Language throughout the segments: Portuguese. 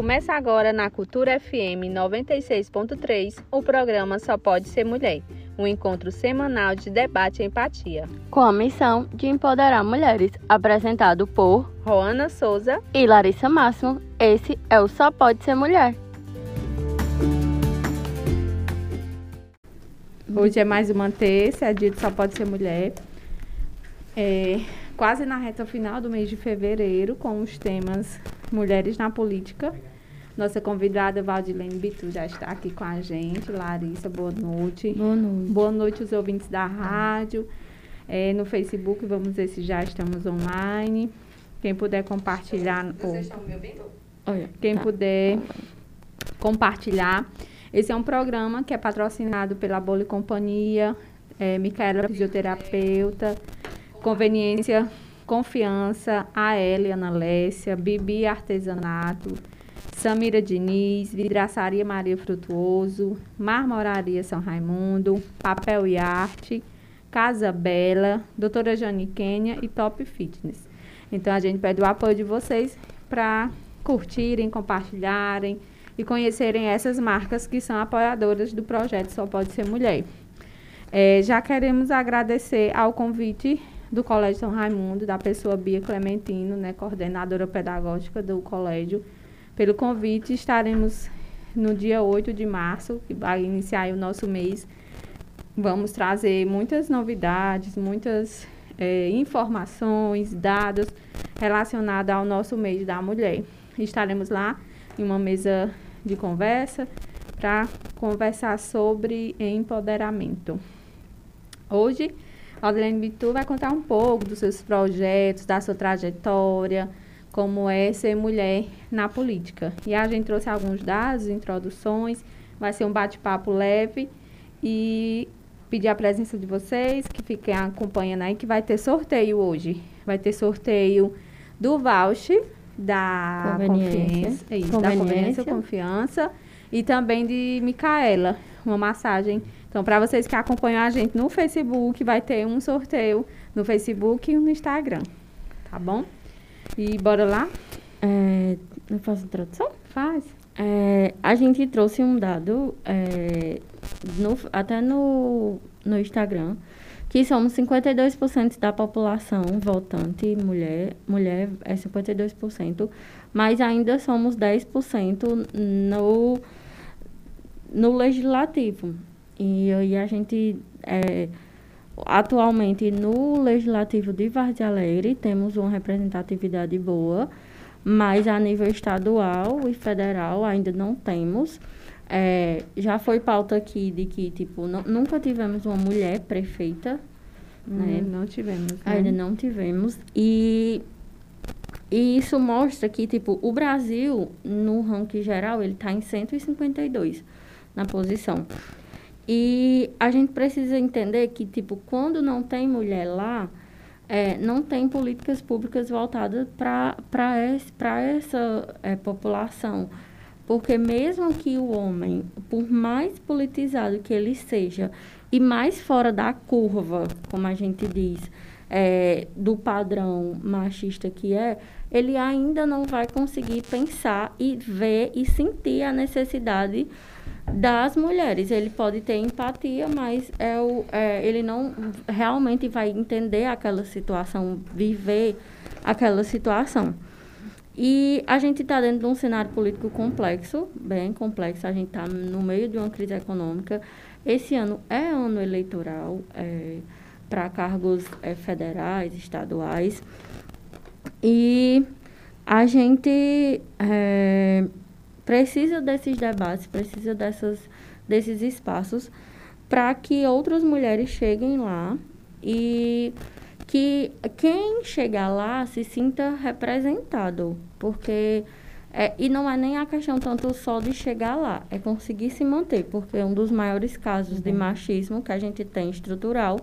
Começa agora na Cultura FM 96.3 o programa Só Pode Ser Mulher, um encontro semanal de debate e empatia. Com a missão de empoderar mulheres, apresentado por Roana Souza e Larissa Máximo. Esse é o Só Pode Ser Mulher. Hoje é mais uma terça, é dia de Só Pode Ser Mulher. É, quase na reta final do mês de fevereiro, com os temas Mulheres na Política. Nossa convidada Valdilene Bitu já está aqui com a gente. Larissa, boa noite. Boa noite. Boa noite, os ouvintes da rádio. É, no Facebook, vamos ver se já estamos online. Quem puder compartilhar. Vocês estão me ouvindo? Olha, Quem tá. puder compartilhar. Esse é um programa que é patrocinado pela Bola e Companhia, é, Micaela Fisioterapeuta, Conveniência, Confiança, AL Ana Lécia, Bibi Artesanato, Samira Diniz, Vidraçaria Maria Frutuoso, Marmoraria São Raimundo, Papel e Arte, Casa Bela, Doutora Jane Quênia e Top Fitness. Então a gente pede o apoio de vocês para curtirem, compartilharem e conhecerem essas marcas que são apoiadoras do projeto Só Pode Ser Mulher. É, já queremos agradecer ao convite do Colégio São Raimundo, da pessoa Bia Clementino, né, coordenadora pedagógica do colégio, pelo convite. Estaremos no dia 8 de março, que vai iniciar o nosso mês. Vamos trazer muitas novidades, muitas é, informações, dados relacionados ao nosso mês da mulher. Estaremos lá em uma mesa de conversa para conversar sobre empoderamento. Hoje, a Adelene Bitu vai contar um pouco dos seus projetos, da sua trajetória, como é ser mulher na política. E a gente trouxe alguns dados, introduções, vai ser um bate-papo leve e pedir a presença de vocês, que fiquem acompanhando aí, que vai ter sorteio hoje. Vai ter sorteio do voucher da Conveniência. confiança, isso, da Conveniência. confiança e também de Micaela, uma massagem. Então, para vocês que acompanham a gente no Facebook, vai ter um sorteio no Facebook e no Instagram, tá bom? E bora lá? É, eu faço introdução? Faz. É, a gente trouxe um dado é, no- até no, no Instagram, que somos 52% da população votante mulher, mulher é 52%, mas ainda somos 10% no, no legislativo. E aí a gente, é, atualmente no legislativo de Vargas Alegre, temos uma representatividade boa, mas a nível estadual e federal ainda não temos. É, já foi pauta aqui de que, tipo, nu- nunca tivemos uma mulher prefeita, né? Hum, não tivemos. Né? Ainda não tivemos. E, e isso mostra que, tipo, o Brasil, no ranking geral, ele está em 152 na posição. E a gente precisa entender que, tipo, quando não tem mulher lá, é, não tem políticas públicas voltadas para essa é, população. Porque mesmo que o homem, por mais politizado que ele seja, e mais fora da curva, como a gente diz, é, do padrão machista que é, ele ainda não vai conseguir pensar e ver e sentir a necessidade das mulheres. Ele pode ter empatia, mas é o, é, ele não realmente vai entender aquela situação, viver aquela situação. E a gente está dentro de um cenário político complexo, bem complexo. A gente está no meio de uma crise econômica. Esse ano é ano eleitoral para cargos é, federais, estaduais. E a gente é, precisa desses debates, precisa dessas, desses espaços para que outras mulheres cheguem lá e que quem chegar lá se sinta representado, porque é, e não é nem a questão tanto só de chegar lá, é conseguir se manter, porque um dos maiores casos de machismo que a gente tem estrutural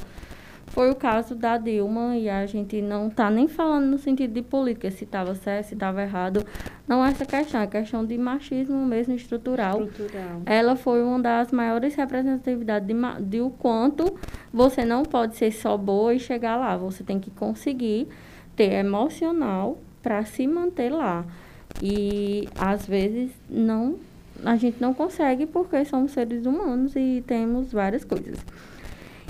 foi o caso da Dilma e a gente não está nem falando no sentido de política, se estava certo, se estava errado. Não é essa questão, é questão de machismo mesmo estrutural. Estrutural. Ela foi uma das maiores representatividades de, de o quanto você não pode ser só boa e chegar lá. Você tem que conseguir ter emocional para se manter lá. E às vezes não a gente não consegue porque somos seres humanos e temos várias coisas.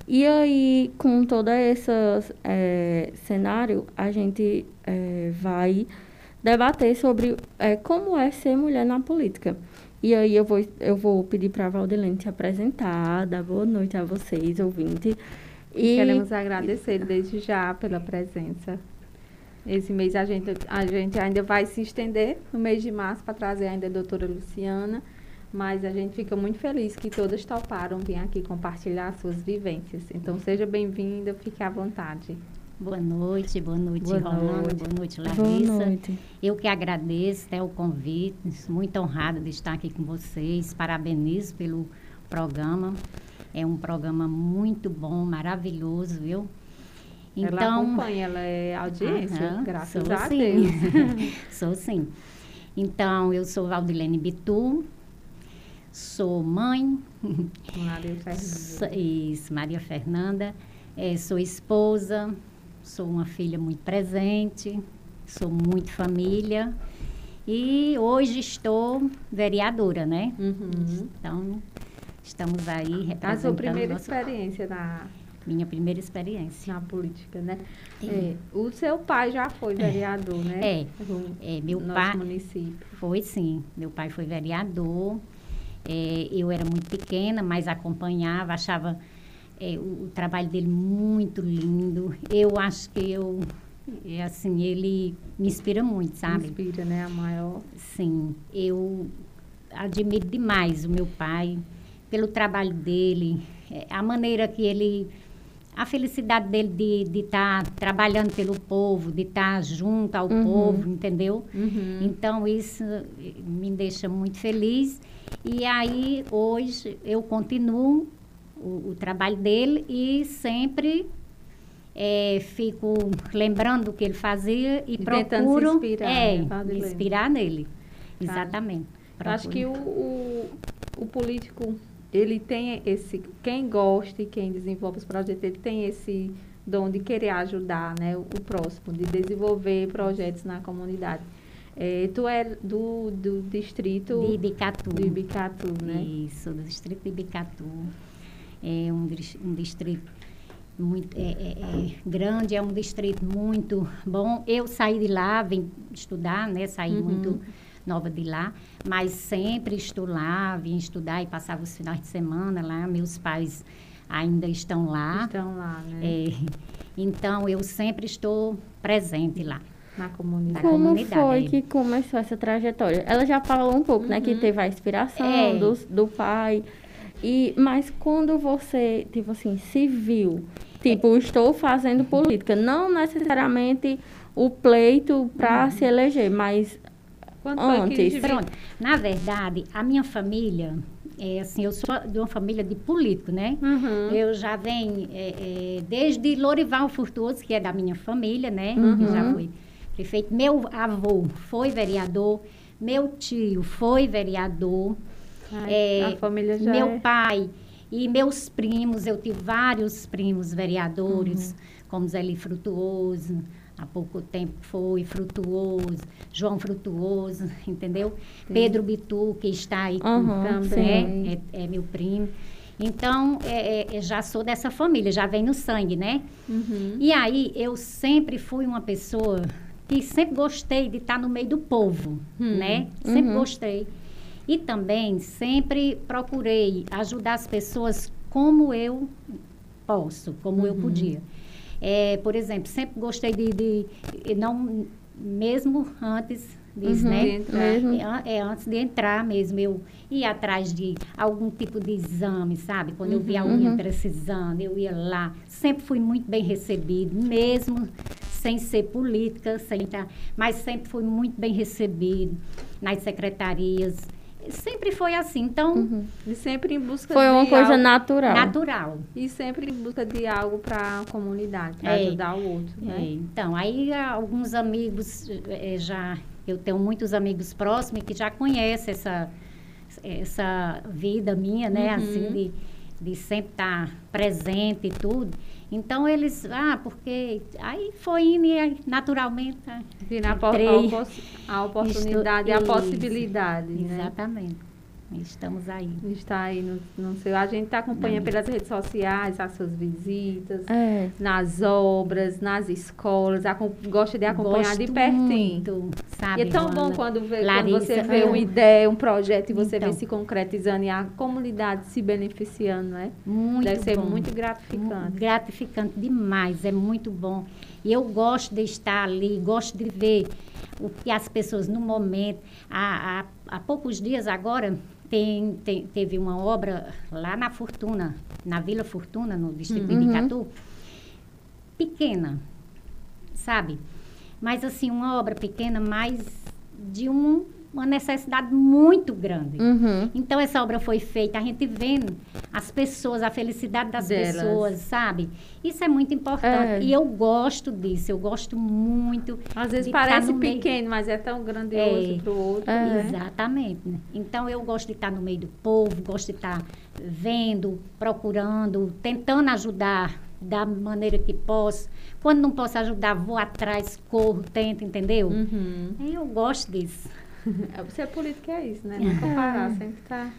E aí, com todo esse é, cenário, a gente é, vai debater sobre é, como é ser mulher na política. E aí eu vou, eu vou pedir para a Valdelene se apresentar, dar boa noite a vocês, ouvintes. E queremos agradecer desde já pela presença. Esse mês a gente, a gente ainda vai se estender no mês de março para trazer ainda a doutora Luciana, mas a gente fica muito feliz que todas toparam vir aqui compartilhar suas vivências. Então seja bem-vinda, fique à vontade. Boa noite, boa noite, boa Rolando, noite. boa noite, Larissa. Boa noite. Eu que agradeço né, o convite, muito honrada de estar aqui com vocês, parabenizo pelo programa. É um programa muito bom, maravilhoso, viu? Então, ela acompanha, ela é audiência, aham, graças a sim. Deus. sou sim. Então, eu sou Valdilene Bitu, sou mãe. Maria Fernanda. Isso, Maria Fernanda. É, sou esposa, sou uma filha muito presente, sou muito família. E hoje estou vereadora, né? Uhum. Então, estamos aí representando... A sua primeira nosso... experiência na... Minha primeira experiência. Na política, né? É. o seu pai já foi vereador, né? É, é meu pai... município. Foi, sim. Meu pai foi vereador. É, eu era muito pequena, mas acompanhava, achava é, o, o, trabalho dele muito lindo. Eu acho que eu, é, assim, ele me inspira muito, sabe? Inspira, né? A maior. Sim, eu admiro demais o meu pai pelo trabalho dele, é, a maneira que ele a felicidade dele de estar tá trabalhando pelo povo, de estar tá junto ao uhum. povo, entendeu? Uhum. Então, isso me deixa muito feliz. E aí, hoje, eu continuo o, o trabalho dele e sempre é, fico lembrando o que ele fazia e, e procuro inspirar, é, né? inspirar nele. Tá. Exatamente. Acho que o, o, o, político, ele tem esse, quem gosta e quem desenvolve os projetos, ele tem esse dom de querer ajudar né, o, o próximo, de desenvolver projetos na comunidade. É, tu é do, do distrito... De Ibicatu. De Ibicatu, né? Isso, do distrito de Ibicatu é um, um distrito muito é, é, é, grande, é um distrito muito bom. Eu saí de lá, vim estudar, né? Saí uhum. muito nova de lá, mas sempre estou lá, vim estudar e passava os finais de semana lá. Meus pais ainda estão lá. Estão lá, né? É, então, eu sempre estou presente lá. Na comunidade. Como comunidade, foi é. que começou essa trajetória? Ela já falou um pouco, uhum. né? Que uhum. teve a inspiração é. do, do pai. E, mas quando você, tipo assim, se viu, tipo, estou fazendo política, não necessariamente o pleito para uhum. se eleger, mas Quando antes. Pronto. Na verdade, a minha família, é assim, eu sou de uma família de político, né? Uhum. Eu já venho é, é, desde Lorival Furtuoso, que é da minha família, né? Uhum. Já foi prefeito. Meu avô foi vereador, meu tio foi vereador. Ai, é, a família já meu é... pai e meus primos, eu tive vários primos vereadores, uhum. como Zé Frutuoso, há pouco tempo foi Frutuoso, João Frutuoso, entendeu? Sim. Pedro Bitu, que está aí uhum, também, é, é, meu primo. Então, é, é, já sou dessa família, já vem no sangue, né? Uhum. E aí, eu sempre fui uma pessoa que sempre gostei de estar no meio do povo, hum. né? Sempre uhum. gostei. E também sempre procurei ajudar as pessoas como eu posso, como uhum. eu podia. É, por exemplo, sempre gostei de, de, não mesmo antes disso, uhum, né? É, é, antes de entrar mesmo, eu ia atrás de algum tipo de exame, sabe? Quando uhum, eu via alguém uhum. precisando, eu ia lá. Sempre fui muito bem recebido, mesmo sem ser política, sem estar, mas sempre fui muito bem recebido nas secretarias sempre foi assim. Então, uhum. e sempre em busca foi de uma coisa algo natural. Natural. E sempre em busca de algo para a comunidade, para é, ajudar o outro, né? É. Então, aí alguns amigos é, já eu tenho muitos amigos próximos que já conhecem essa essa vida minha, né, uhum. assim de, de sempre estar presente e tudo. Então eles, ah, porque aí foi indo e naturalmente. Virar a, a oportunidade e a Isso, possibilidade, né? Exatamente. Estamos aí. Está aí no, no seu. A gente acompanha pelas redes sociais as suas visitas, É. nas obras, nas escolas, acom- gosta de acompanhar de Gosto pertinho. muito, sabe, E é tão bom Joana? quando, vê, quando Larissa, você vê é. uma ideia, um projeto e você Então. vê se concretizando e a comunidade se beneficiando, não é? Muito Deve ser bom. muito gratificante. Gratificante demais, é muito bom. E eu gosto de estar ali, gosto de ver o que as pessoas no momento. Há, há, há poucos dias agora tem, tem- teve uma obra lá na Fortuna, na Vila Fortuna, no distrito de Bicatu, pequena, sabe? Mas assim, uma obra pequena, mas de um- uma necessidade muito grande. Uhum. Então, essa obra foi feita, a gente vendo as pessoas, a felicidade das Delas. pessoas, sabe? Isso é muito importante. É. E eu gosto disso, eu gosto muito. Às vezes tá parece no meio- pequeno, mas é tão grandioso É. para o outro. É. Exatamente. né? Então, eu gosto de estar no meio do povo, gosto de estar vendo, procurando, tentando ajudar da maneira que posso. Quando não posso ajudar, vou atrás, corro, tento, entendeu? Uhum. E Eu gosto disso. É, Ser político é isso, né? Nunca parar, sempre tá.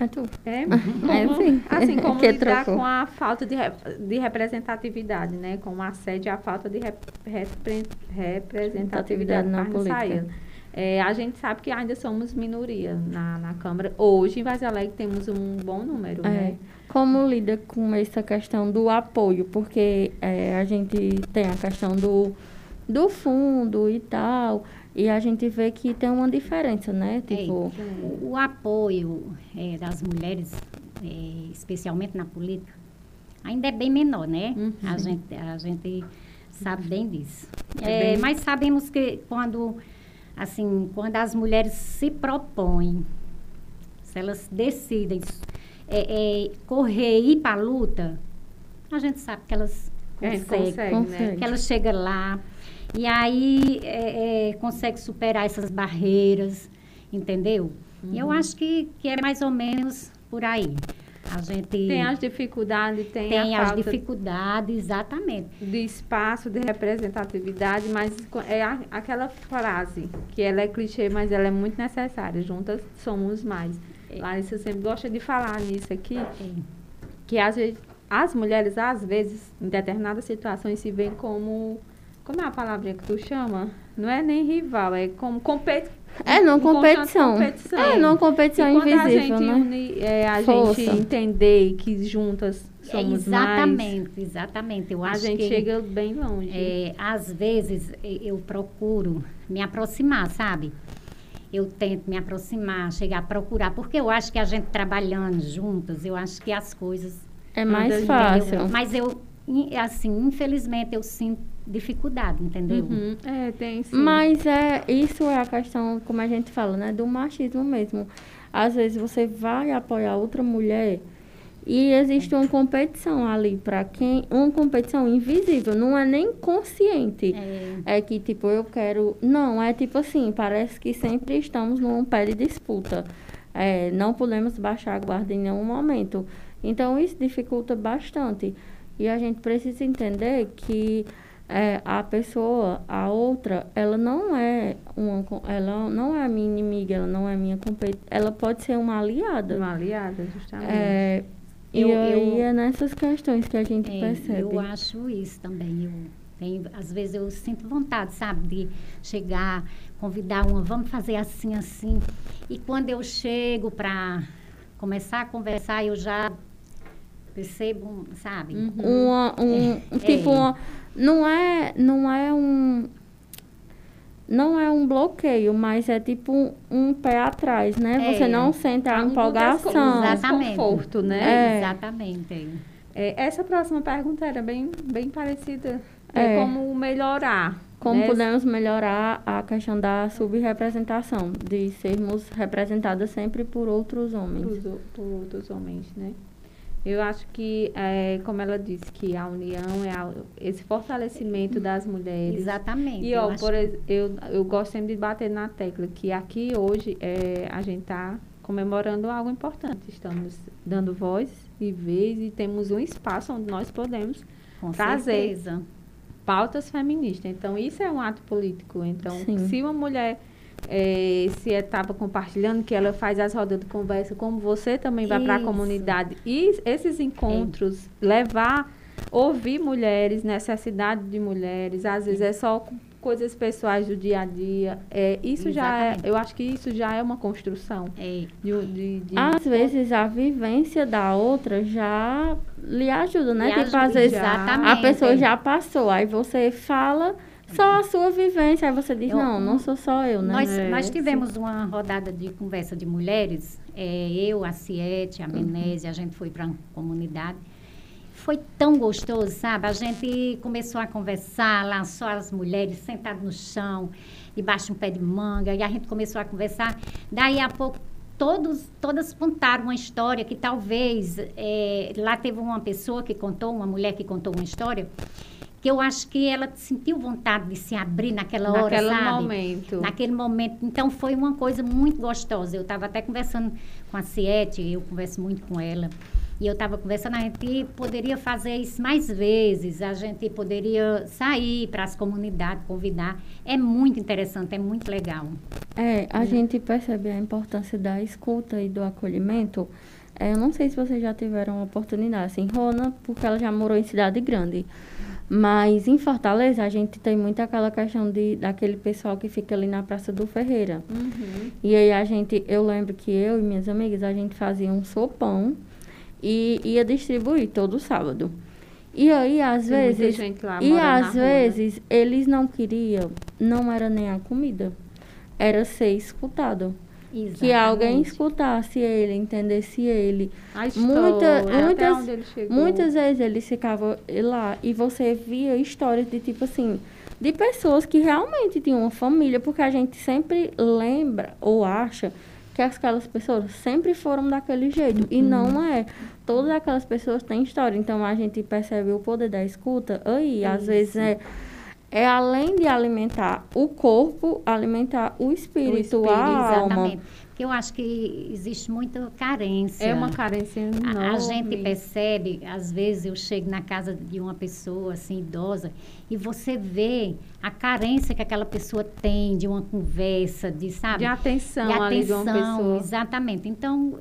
É tu. É, É, sim. Assim, como Que lidar trocou. com a falta de, de representatividade, né? Com o assédio e a falta de rep- repre- representatividade na política. É, a gente sabe que ainda somos minoria na, na Câmara. Hoje, em Vaz Alegre, temos um bom número, É. né? Como lida com essa questão do apoio? Porque é, a gente tem a questão do, do fundo e tal, e a gente vê que tem uma diferença, né? É, Tipo, o, o apoio é, das mulheres, é, especialmente na política, ainda é bem menor, né? Uhum. A, gente, a gente sabe bem disso. É É, bem- Mas sabemos que quando, assim, quando as mulheres se propõem, se elas decidem é, é, correr e ir para a luta, a gente sabe que elas conseguem consegue, né? que ela chega lá e aí é, é, consegue superar essas barreiras, entendeu? E Uhum. eu acho que, que é mais ou menos por aí. A gente Tem as dificuldades, tem, tem as dificuldades, exatamente. de espaço, de representatividade, mas é a- aquela frase que ela é clichê, mas ela é muito necessária. Juntas somos mais. Larissa sempre gosta de falar nisso aqui, É. que às vezes, as mulheres, às vezes, em determinadas situações, se veem como. Como é a palavra que tu chama? Não é nem rival, é como é numa em constante competição. competição. É numa competição e quando a invisível, gente né? une, é, a Força. gente entender que juntas somos mais, exatamente, exatamente. Eu a acho gente que chega bem longe. É, às vezes eu procuro me aproximar, sabe? Eu tento me aproximar, chegar a procurar, porque eu acho que a gente trabalhando juntas, eu acho que as coisas. É mais fácil. Mas eu, in- assim, infelizmente, eu sinto dificuldade, entendeu? Uhum. É, tem sim. Mas é, isso é a questão, como a gente fala, né? Do machismo mesmo. Às vezes você vai apoiar outra mulher e existe uma competição ali para quem. Uma competição invisível, não é nem consciente. É, É que, tipo, eu quero. Não, é tipo assim, parece que sempre estamos num pé de disputa. É, não podemos baixar a guarda em nenhum momento. Então, isso dificulta bastante. E a gente precisa entender que é, a pessoa, a outra, ela não é uma. Ela não é a minha inimiga, ela não é minha competente. Ela pode ser uma aliada. Uma aliada, justamente. É, e Eu- aí eu- é nessas questões que a gente é, percebe. eu acho isso também. Eu tenho, às vezes eu sinto vontade, sabe, de chegar, convidar uma, vamos fazer assim, assim. E quando eu chego para começar a conversar, eu já percebo, sabe? Uhum. uma, um, É. tipo É. uma, não é não é um não é um bloqueio, mas é tipo um, um pé atrás, né? É. Você não sente a Um empolgação. descon- Exatamente. desconforto, né? É. Exatamente. É, essa próxima pergunta era bem, bem parecida. É. É. como melhorar. Como né? podemos melhorar a questão da subrepresentação, de sermos representadas sempre por outros homens. O- por outros homens, né? Eu acho que, é, como ela disse, que a união é a- esse fortalecimento das mulheres. Exatamente. E, eu ó, acho por ex- eu, eu gosto sempre de bater na tecla que aqui hoje é, a gente tá comemorando algo importante. Estamos dando voz e vez e temos um espaço onde nós podemos Com trazer certeza. pautas feministas. Então, isso é um ato político. Então, Sim. se uma mulher eh, se estava compartilhando, que ela faz as rodas de conversa, como você também vai para a comunidade, e esses encontros, levar, ouvir mulheres, necessidade de mulheres, às vezes é só coisas pessoais do dia a dia. É, isso já é, Exatamente. eu acho que isso já é uma construção. É, De, de, de- Às vezes a vivência da outra já lhe ajuda, né? lhe tipo, ajuda, às vezes exatamente. a pessoa já passou, aí você fala só a sua vivência, aí você diz, Eu- não, não sou só eu, né? Nós, É, nós sim. tivemos uma rodada de conversa de mulheres, é, eu, a Ciete, a Menezes, a gente foi para a comunidade. Foi tão gostoso, sabe? A gente começou a conversar lá, só as mulheres sentadas no chão, debaixo de um pé de manga, e a gente começou a conversar. Daí a pouco, todos, todas contaram uma história que talvez. é, lá teve uma pessoa que contou, uma mulher que contou uma história, que eu acho que ela sentiu vontade de se abrir naquela hora, naquele sabe? momento. Naquele momento. Então, foi uma coisa muito gostosa. Eu estava até conversando com a Ciete, eu converso muito com ela. E eu estava conversando, a gente poderia fazer isso mais vezes, a gente poderia sair para as comunidades, convidar. É muito interessante, é muito legal. É, a gente percebe a importância da escuta e do acolhimento. É, eu não sei se vocês já tiveram a oportunidade, assim, Rona, porque ela já morou em cidade grande. Mas em Fortaleza a gente tem muito aquela questão de, daquele pessoal que fica ali na Praça do Ferreira. Uhum. E aí a gente, eu lembro que eu e minhas amigas, a gente fazia um sopão e ia distribuir todo sábado. E aí, às Tem muita vezes, gente lá e às rua, né? vezes eles não queriam, não era nem a comida, era ser escutado. Que alguém Exatamente. escutasse ele, entendesse ele. A Muita- história, muitas- onde ele chegou. Muitas vezes eles ficavam lá e você via histórias de tipo assim, de pessoas que realmente tinham uma família, porque a gente sempre lembra ou acha que aquelas pessoas sempre foram daquele jeito. E não é. Todas aquelas pessoas têm história. Então a gente percebe o poder da escuta aí. Às vezes é. É além de alimentar o corpo, alimentar o espírito, espírito, a alma. Exatamente. Porque eu acho que existe muita carência. É uma carência enorme. A, a gente percebe, às vezes eu chego na casa de uma pessoa assim idosa e você vê a carência que aquela pessoa tem de uma conversa, de sabe, de atenção, de ali de uma atenção, pessoa. exatamente. Então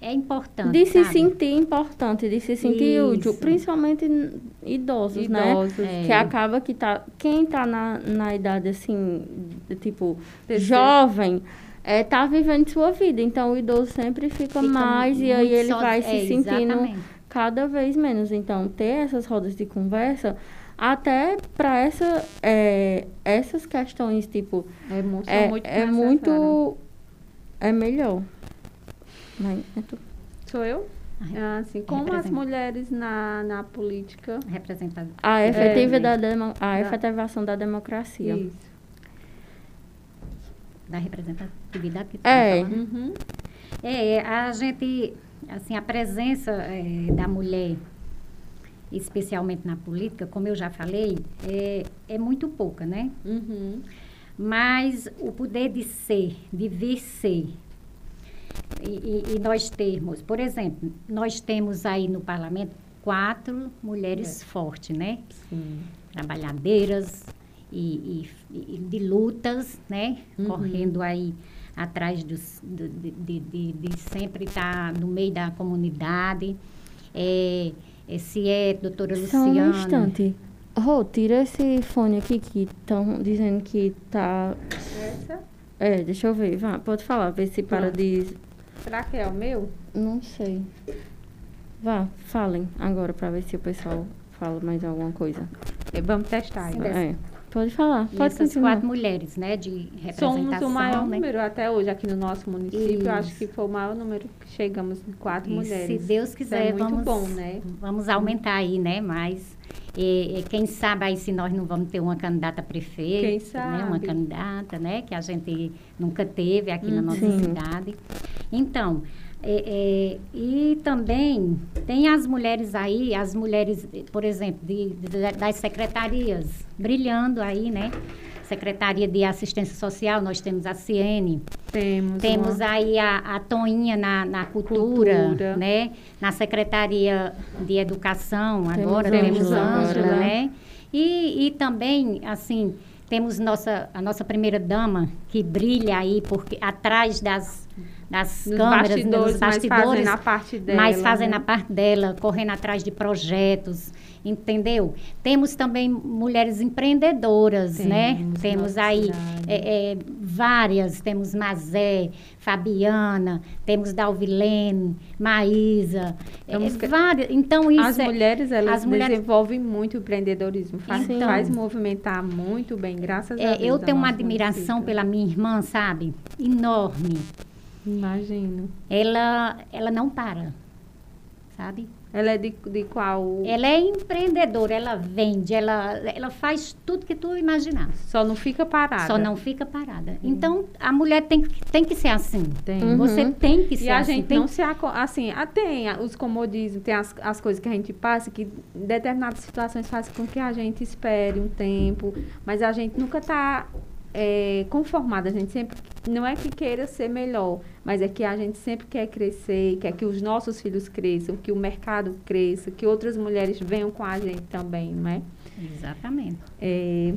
é importante. De se sabe? sentir importante, de se sentir útil, Isso. principalmente n- idosos, né? Idosos. É. Que acaba que tá. Quem tá na, na idade assim, de, tipo, jovem, é, tá vivendo sua vida. Então o idoso sempre fica, Fica mais e aí muito ele so- vai se é, sentindo exatamente. cada vez menos. Então, ter essas rodas de conversa, até para essa, é, essas questões, tipo, É, mu- são é, muito é muito. É melhor. Mas, é tu- Sou eu? Ah, assim, como as mulheres na, na política. Representado. A É, efetividade da demo- a da- efetivação da democracia. Isso. Da representatividade que tu É. tá. Uhum. É, a gente, assim, a presença é, da mulher, especialmente na política, como eu já falei, é, é muito pouca, né? Uhum. Mas o poder de ser, de vir ser, e, e- nós termos, por exemplo, nós temos aí no parlamento quatro mulheres fortes, né? Sim. trabalhadeiras e, e- e de lutas, né? Uhum. Correndo aí atrás dos, do- de, de, de- de sempre estar no meio da comunidade. É, esse é doutora Só um Luciana. instante. Rô, tira esse fone aqui que estão dizendo que tá. Essa? É, deixa eu ver. Vá, pode falar, ver se para Pronto. de. Será que é o meu? Não sei. Vá, falem agora para ver se o pessoal fala mais alguma coisa. É, Vamos testar. Sim, então. É. Pode falar, E pode essas continuar. quatro mulheres, né? De representação, Somos o maior né? número até hoje aqui no nosso município. Eu Acho Isso. que foi o maior número que chegamos em quatro E mulheres. Se Deus Isso quiser, é muito vamos, bom, né? vamos aumentar aí, né? Mas e, e quem sabe aí se nós não vamos ter uma candidata a prefeito, Quem né? Uma sabe? candidata, né? Que a gente nunca teve aqui na Hum, nossa sim. cidade. Então, é, é, e também tem as mulheres aí, as mulheres, por exemplo, de, de- das secretarias, brilhando aí, né? Secretaria de Assistência Social, nós temos a CIENE. Temos. Temos uma... aí a, a Toinha na, na cultura, Cultura. né? Na Secretaria de Educação, Temos agora temos agora, Ângela, né? E, e também, assim, temos nossa, a nossa primeira dama que brilha aí porque atrás das, das Nos câmeras, bastidores, nos mas bastidores, fazendo a parte dela. mas fazendo né? a parte dela, correndo atrás de projetos, entendeu? Temos também mulheres empreendedoras, né? Temos, Temos nossa aí é, é, várias, temos Mazé, Fabiana, temos Dalvilene, Maísa, é, Temos que- várias. Então isso As é- mulheres, elas as mulheres- desenvolvem muito o empreendedorismo. Faz, Então- faz movimentar muito bem, graças é, a Deus. eu tenho uma admiração município. pela minha irmã, sabe? Enorme. Imagino. Ela, ela não para, sabe? Ela é de, de qual? Ela é empreendedora, ela vende, ela, ela faz tudo que tu imaginar. Só não fica parada. Só não fica parada. Então, a mulher tem, que- tem que ser assim. Tem. Uhum. Você tem que ser E a assim. gente tem não se aco- assim, tem os comodismos, tem as, as coisas que a gente passa que em determinadas situações fazem com que a gente espere um tempo, mas a gente nunca está conformada, a gente sempre não é que queira ser melhor, mas é que a gente sempre quer crescer, quer que os nossos filhos cresçam, que o mercado cresça, que outras mulheres venham com a gente também, não é? Exatamente. É,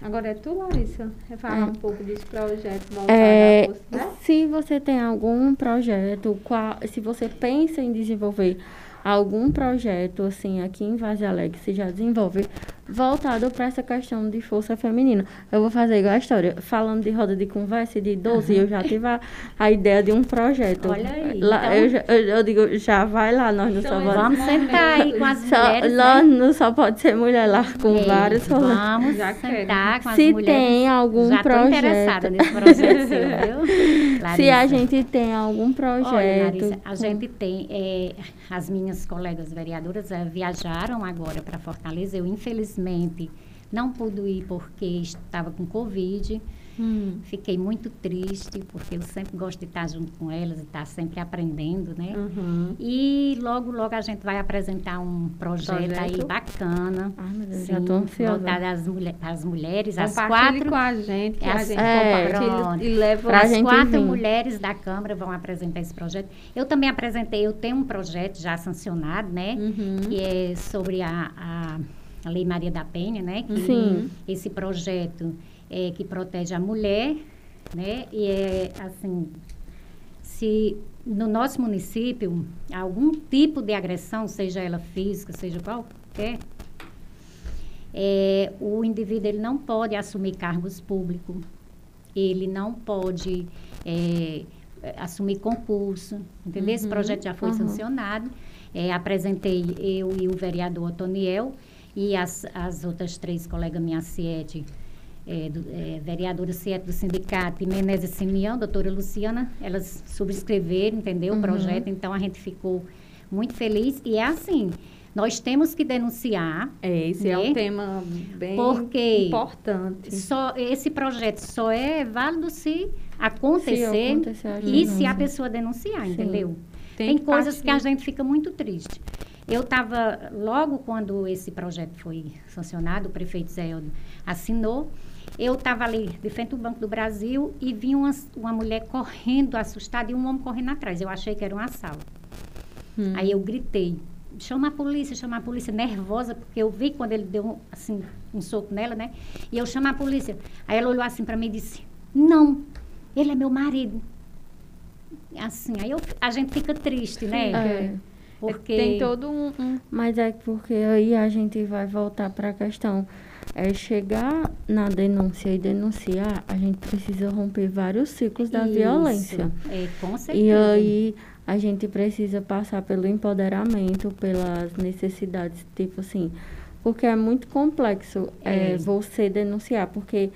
agora é tu, Larissa, falar É. um pouco dos projetos É, né? se você tem algum projeto, qual, se você pensa em desenvolver algum projeto, assim, aqui em Vaz Alegre, se já desenvolve, voltado para essa questão de força feminina. Eu vou fazer igual a história. Falando de roda de conversa de idoso, eu já tive a, a ideia de um projeto. Olha aí, Lá, então- eu, já- eu, eu digo, já vai lá, nós não só vamos... Vamos sentar aí com as Só, mulheres, nós né? não só pode ser mulher lá com Ei, vários rolês. Vamos Já sentar com as Se mulheres. tem algum Já projeto. interessada nesse projeto seu, viu? Se a Larissa. gente tem algum projeto. Olha, Larissa, a com- gente tem, é, as minhas colegas vereadoras é, viajaram agora para Fortaleza. Eu, infelizmente, não pude ir porque estava com Covid. Hum. Fiquei muito triste, porque eu sempre gosto de estar junto com elas e estar sempre aprendendo, né? Uhum. E logo, logo a gente vai apresentar um projeto, aí Projeto? bacana. Ai, meu Deus, Sim, já ansiosa. voltado às, mulher, às mulheres, Compartilhe quatro. com a gente, que a As- gente é, compartilha e leva Pra As quatro vir. mulheres da Câmara vão apresentar esse projeto. Eu também apresentei, eu tenho um projeto já sancionado, né? Uhum. Que é sobre a, a, a Lei Maria da Penha, né? Que Sim. Esse projeto é que protege a mulher, né? E é assim, se no nosso município algum tipo de agressão, seja ela física, seja qualquer, é, o indivíduo ele não pode assumir cargos públicos, ele não pode é, assumir concurso, entendeu? Esse projeto já foi uhum. sancionado. É, apresentei eu e o vereador Otoniel e as, as outras três colegas minhas, Ciete, é, do, é, vereadora Ciete do sindicato e Menezes Simeão, doutora Luciana, elas subscreveram, entendeu? O Uhum. projeto, então a gente ficou muito feliz. E é assim, nós temos que denunciar É, esse é né? um tema bem Porque importante. só esse projeto só é válido se acontecer, Se acontecer a e se a pessoa denunciar, Sim. entendeu? Tem Tem, que coisas que a partir- gente fica muito triste. Eu estava, logo quando esse projeto foi sancionado, o prefeito Zé Eldo assinou, eu estava ali de frente do Banco do Brasil e vi uma, uma mulher correndo, assustada, e um homem correndo atrás. Eu achei que era um assalto. Hum. Aí eu gritei, chama a polícia, chama a polícia, nervosa, porque eu vi quando ele deu, um, assim, um soco nela, né? E eu chamo a polícia. Aí ela olhou assim para mim e disse, não, ele é meu marido. Assim, aí eu, a gente fica triste, né? É. Porque... Tem todo um, um- Mas é porque aí a gente vai voltar para a questão. É chegar na denúncia e denunciar, a gente precisa romper vários ciclos da Isso, violência. É, com certeza. E aí a gente precisa passar pelo empoderamento, pelas necessidades, tipo assim, porque é muito complexo é, É. você denunciar, porque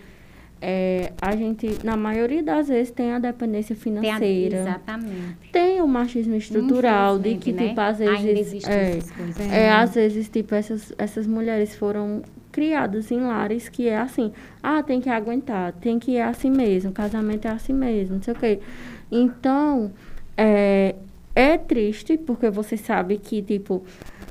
é, a gente, na maioria das vezes, tem a dependência Tem a- financeira. exatamente. Tem o machismo estrutural, de que, Infelizmente, né? tipo, às vezes. É, coisas. é, às vezes, tipo, essas, essas mulheres foram criadas em lares que é assim, ah, tem que aguentar, tem que ir assim mesmo, casamento é assim mesmo, não sei o quê. Então, é, é triste, porque você sabe que, tipo,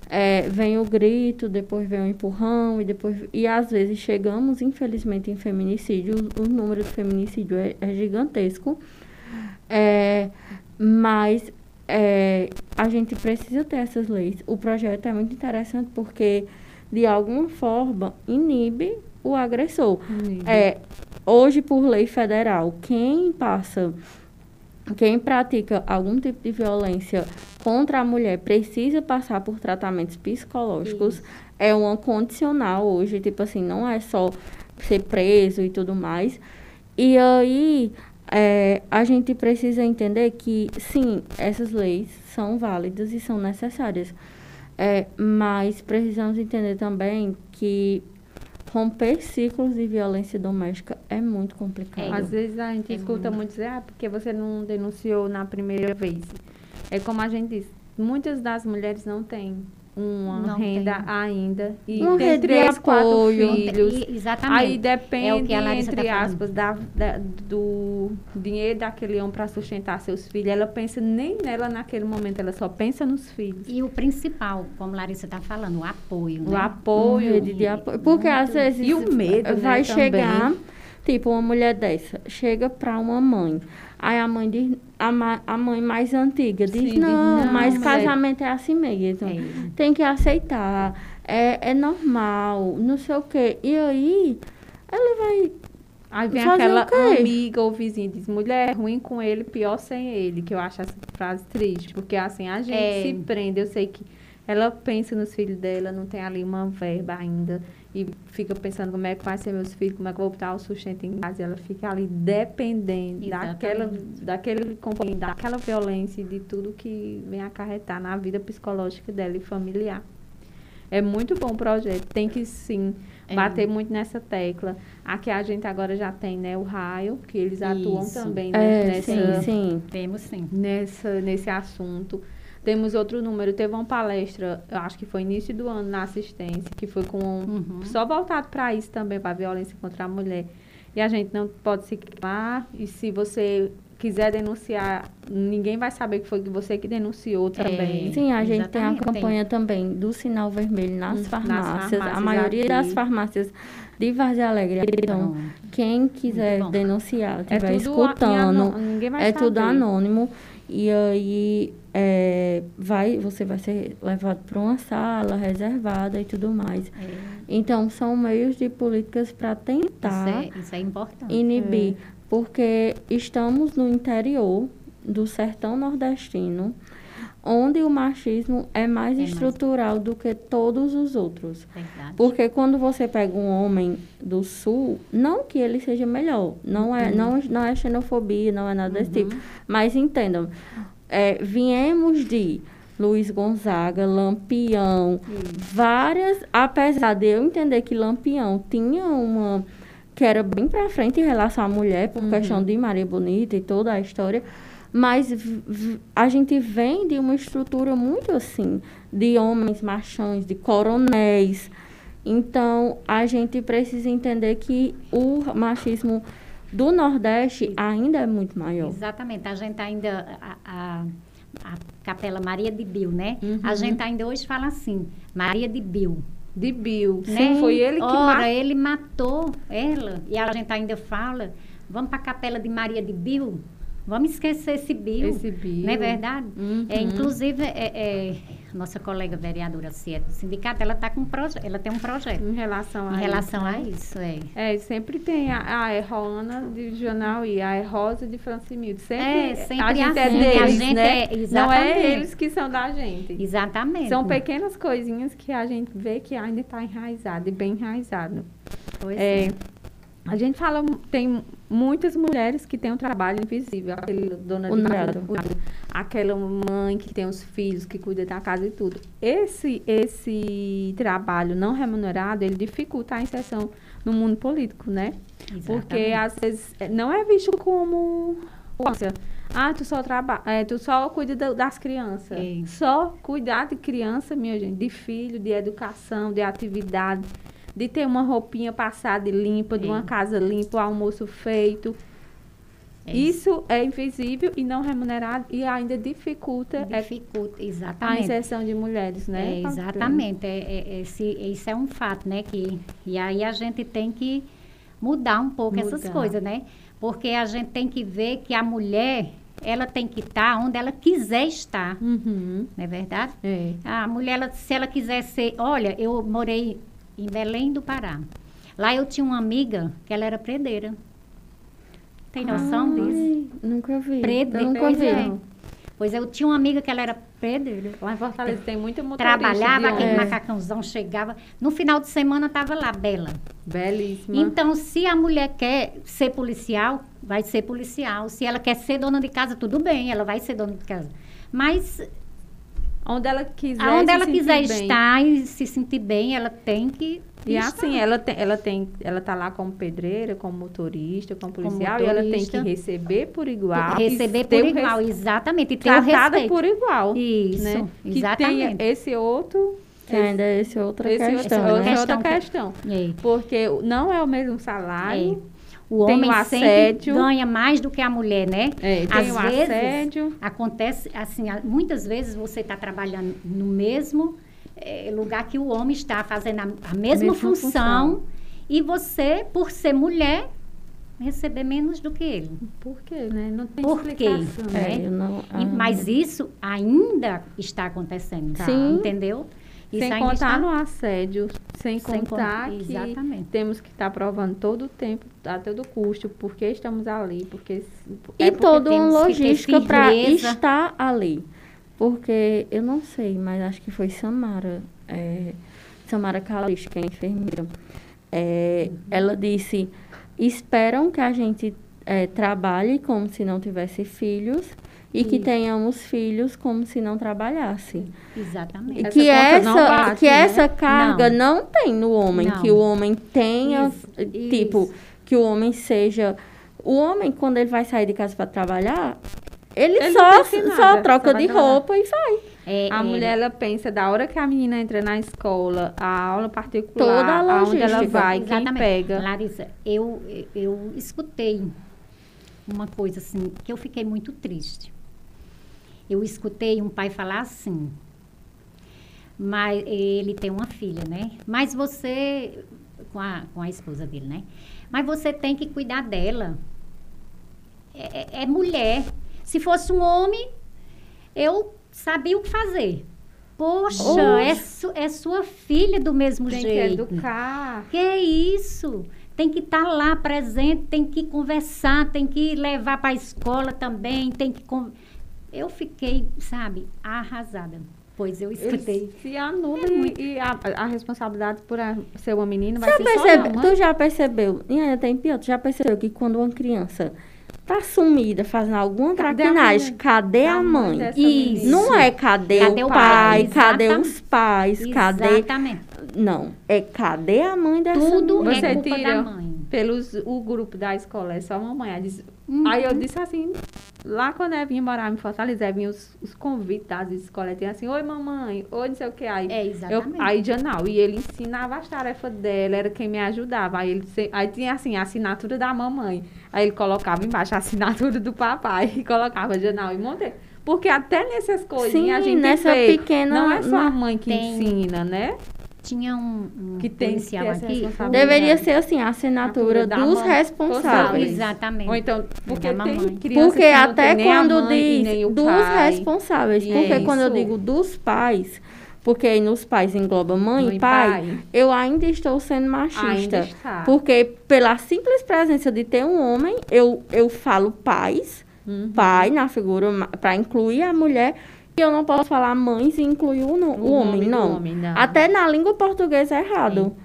é, vem o grito, depois vem o empurrão, e depois. E às vezes chegamos, infelizmente, em feminicídio. O, o número de feminicídio é, é gigantesco. É, mas é, a gente precisa ter essas leis. O projeto é muito interessante porque, de alguma forma, inibe o agressor. É, hoje, por lei federal, quem passa, quem pratica algum tipo de violência contra a mulher precisa passar por tratamentos psicológicos. Isso. É uma condicional hoje, tipo assim, não é só ser preso e tudo mais. E aí, é, a gente precisa entender que, sim, essas leis são válidas e são necessárias. É, mas precisamos entender também que romper ciclos de violência doméstica é muito complicado. Às vezes a gente é escuta muito. dizer, ah, porque você não denunciou na primeira vez. É como a gente diz, muitas das mulheres não têm uma não renda tem. ainda e uma tem três, quatro filhos. E, exatamente. Aí depende, é entre tá aspas, da, da, do dinheiro daquele homem para sustentar seus filhos. Ela pensa nem nela naquele momento, ela só pensa nos filhos. E o principal, como Larissa está falando, o apoio. O né? apoio. Um de apoio. Porque Muito. às vezes e o medo, vai né, chegar, também. tipo, uma mulher dessa, chega para uma mãe. Aí a mãe diz, a, a mãe mais antiga diz, Sim, não, diz, não, mas casamento é assim mesmo. É. Tem que aceitar. É, é normal, não sei o quê. E aí, ela vai. Aí vem aquela amiga ou vizinha diz, mulher, é ruim com ele, pior sem ele, que eu acho essa frase triste, porque assim, a gente é. se prende, eu sei que ela pensa nos filhos dela, não tem ali uma verba ainda e fica pensando como é que vai ser meus filhos, como é que eu vou botar o sustento em casa. E ela fica ali dependendo daquela, daquele componente, daquela violência e de tudo que vem acarretar na vida psicológica dela e familiar. É muito bom o projeto. Tem que sim é. bater muito nessa tecla. Aqui a gente agora já tem né, o raio, que eles Isso. atuam também né, é, nessa, sim, sim. Temos sim. Nessa, nesse assunto. Temos outro número, teve uma palestra, eu acho que foi início do ano na assistência, que foi com uhum. só voltado para isso também, para a violência contra a mulher. E a gente não pode se queimar, e se você quiser denunciar, ninguém vai saber que foi você que denunciou também. É, Sim, a gente tem a campanha tem. também do sinal vermelho nas, nas farmácias. farmácias. A maioria aqui. das farmácias de Vargem Alegre. Então, quem quiser denunciar, estiver é escutando, é saber. tudo anônimo. E aí é, vai, você vai ser levado para uma sala reservada e tudo mais. É. Então, são meios de políticas para tentar isso é, isso é importante. inibir. É. Porque estamos no interior do sertão nordestino, onde o machismo é mais é estrutural mais... do que todos os outros. Verdade. Porque quando você pega um homem do sul, não que ele seja melhor, não é, uhum. não, não é xenofobia, não é nada desse tipo, uhum. mas entendam, é, viemos de Luiz Gonzaga, Lampião, várias, apesar de eu entender que Lampião tinha uma que era bem para frente em relação à mulher, por uhum. questão de Maria Bonita e toda a história, mas a gente vem de uma estrutura muito assim, de homens machões, de coronéis. Então, a gente precisa entender que o machismo do Nordeste ainda é muito maior. Exatamente. A gente ainda. A, a, a Capela Maria de Bill, né? Uhum. A gente ainda hoje fala assim, Maria de Bill. De Bill. Né? Sim, foi ele que Ora, matou. ele matou ela. E a gente ainda fala, vamos para a Capela de Maria de Bill? Vamos esquecer esse Bill. Esse Bill. Não é verdade? Uhum. É, inclusive, é, é nossa colega vereadora Cieta do sindicato, ela tá com um ela tem um projeto em relação a em isso, relação né? a isso, é. É, sempre tem a, a Errona de Jornal e a Rosa de Francimilde. Sempre, é, sempre a gente é assim, é deles, a gente né? É. Não é eles que são da gente. Exatamente. São pequenas coisinhas que a gente vê que ainda está enraizado e bem enraizado. Pois é. é. A gente fala, tem muitas mulheres que têm um trabalho invisível. Aquele dona de casa, aquela mãe que tem os filhos, que cuida da casa e tudo. Esse, esse trabalho não remunerado, ele dificulta a inserção no mundo político, né? Exatamente. Porque às vezes não é visto como ah, tu só trabalha, é, tu só cuida das crianças. É. Só cuidar de criança, minha gente, de filho, de educação, de atividade de ter uma roupinha passada e limpa, de uma casa limpa, o almoço feito. É Isso é invisível e não remunerado e ainda dificulta é, Dificulta, a exatamente. inserção de mulheres, né? É, exatamente. É, é, esse, isso é um fato, né? Que, e aí a gente tem que mudar um pouco essas Mudar. coisas, né? Porque a gente tem que ver que a mulher, ela tem que estar onde ela quiser estar, Uhum. não é verdade? É. A mulher, ela- se ela quiser ser... Olha, eu morei em Belém do Pará. Lá eu tinha uma amiga que ela era predeira. Tem noção disso? Ai, Nunca vi. Prede- Eu nunca pois vi. é. Pois eu tinha uma amiga que ela era predeira. Lá em Fortaleza tem muita motorista Trabalhava, aquele ônibus. macacãozão chegava. No final de semana estava lá, bela. Belíssima. Então, se a mulher quer ser policial, vai ser policial. Se ela quer ser dona de casa, tudo bem, ela vai ser dona de casa. Mas Onde ela quiser aonde se ela quiser bem. estar e se sentir bem, ela tem que E estar. assim, ela tem, ela tem, ela tá lá como pedreira, como motorista, como Como policial, e ela tem que motorista. receber por igual. receber por o res- igual, exatamente. E Tratada respeito. por igual. Isso, né? Que exatamente. tem esse outro, Que ainda é essa outra esse outro- questão, essa né? outra Questão que- questão. É. Porque não é o mesmo salário. O Tem homem o sempre ganha mais do que a mulher, né? É, tem Às o vezes, assédio. Acontece, assim, a- muitas vezes você está trabalhando no mesmo eh, lugar que o homem está fazendo a, a mesma, mesma função, função. e você, por ser mulher, receber menos do que ele. Por quê, né? Não tem Por quê? explicação. né? É, não, E- ah, mas isso ainda está acontecendo, tá? Sim. entendeu? Sem contar está- no assédio, sem, Sem con- contar que Exatamente. temos que estar provando todo o tempo, a todo custo, porque estamos ali, porque... E é porque toda uma logística para estar ali. Porque eu não sei, mas acho que foi Samara, é, Samara Calixto, que é enfermeira. É, Ela disse: esperam que a gente é, trabalhe como se não tivesse filhos e que tenhamos filhos como se não trabalhasse. Exatamente. E Essa que essa, não bate, que né? essa carga não. tem no homem, Não. que o homem tenha, Isso, tipo, isso. que o homem seja. O homem, quando ele vai sair de casa para trabalhar, ele, Ele só, não só troca só de trabalhar. roupa e vai. É, A é, mulher, ela pensa da hora que a menina entra na escola, a aula particular, Toda a aonde ela vai, quem Exatamente. pega. Larissa, eu, eu escutei uma coisa assim, que eu fiquei muito triste. Eu escutei um pai falar assim, mas ele tem uma filha, né? Mas você, com a, com a esposa dele, né? Mas você tem que cuidar dela. É, é- é mulher. Se fosse um homem, eu sabia o que fazer. Poxa, é, su- é sua filha do mesmo Tem que jeito. educar. Que isso? Tem que estar lá presente, tem que conversar, tem que levar para a escola também, tem que. con- Eu fiquei, sabe, arrasada. Pois eu escutei. Eles se anulam e, e a, a responsabilidade por a- ser uma menina vai Já ser percebe, da mãe. tu já percebeu, e ainda tem pior, tu já percebeu que quando uma criança tá sumida, fazendo alguma Cadê a traquinagem, mãe? cadê a mãe mãe? Isso. Não é cadê, Cadê o pai, pai? cadê os pais, cadê... Exatamente. Não, é cadê a mãe dessa Tudo menina? Você é culpa tira da mãe. Pelos o grupo da escola, é só mamãe. Aí, diz- Uhum. aí eu disse assim, lá quando eu vinha morar em Fortaleza, vinha os, os convites das escolas, tinha assim, oi mamãe, oi não sei o que. Aí, É, eu, aí Janal, e ele ensinava as tarefas dela, era quem me ajudava. Aí, ele, aí tinha assim, a assinatura da mamãe. Aí ele colocava embaixo a assinatura do papai e colocava Janal e montei. Porque até nessas coisinhas a Sim, gente nessa vê, pequena- não é só a mãe que Tem- ensina, né? Tinha um, um Que tem que aqui. Deveria ser assim, a assinatura dos mãe. responsáveis. Exatamente. Ou então, porque tem criança Porque que não até quando mãe diz dos pai. responsáveis, porque quando eu digo dos pais, porque aí nos pais engloba mãe Mãe e pai, pai. eu ainda estou sendo machista. Ainda está. Porque pela simples presença de ter um homem, eu, eu falo pais, Uhum. pai na figura, para incluir a mulher, eu não posso falar mães e incluir o, no- o O homem, não. homem, não. Até na língua portuguesa é errado.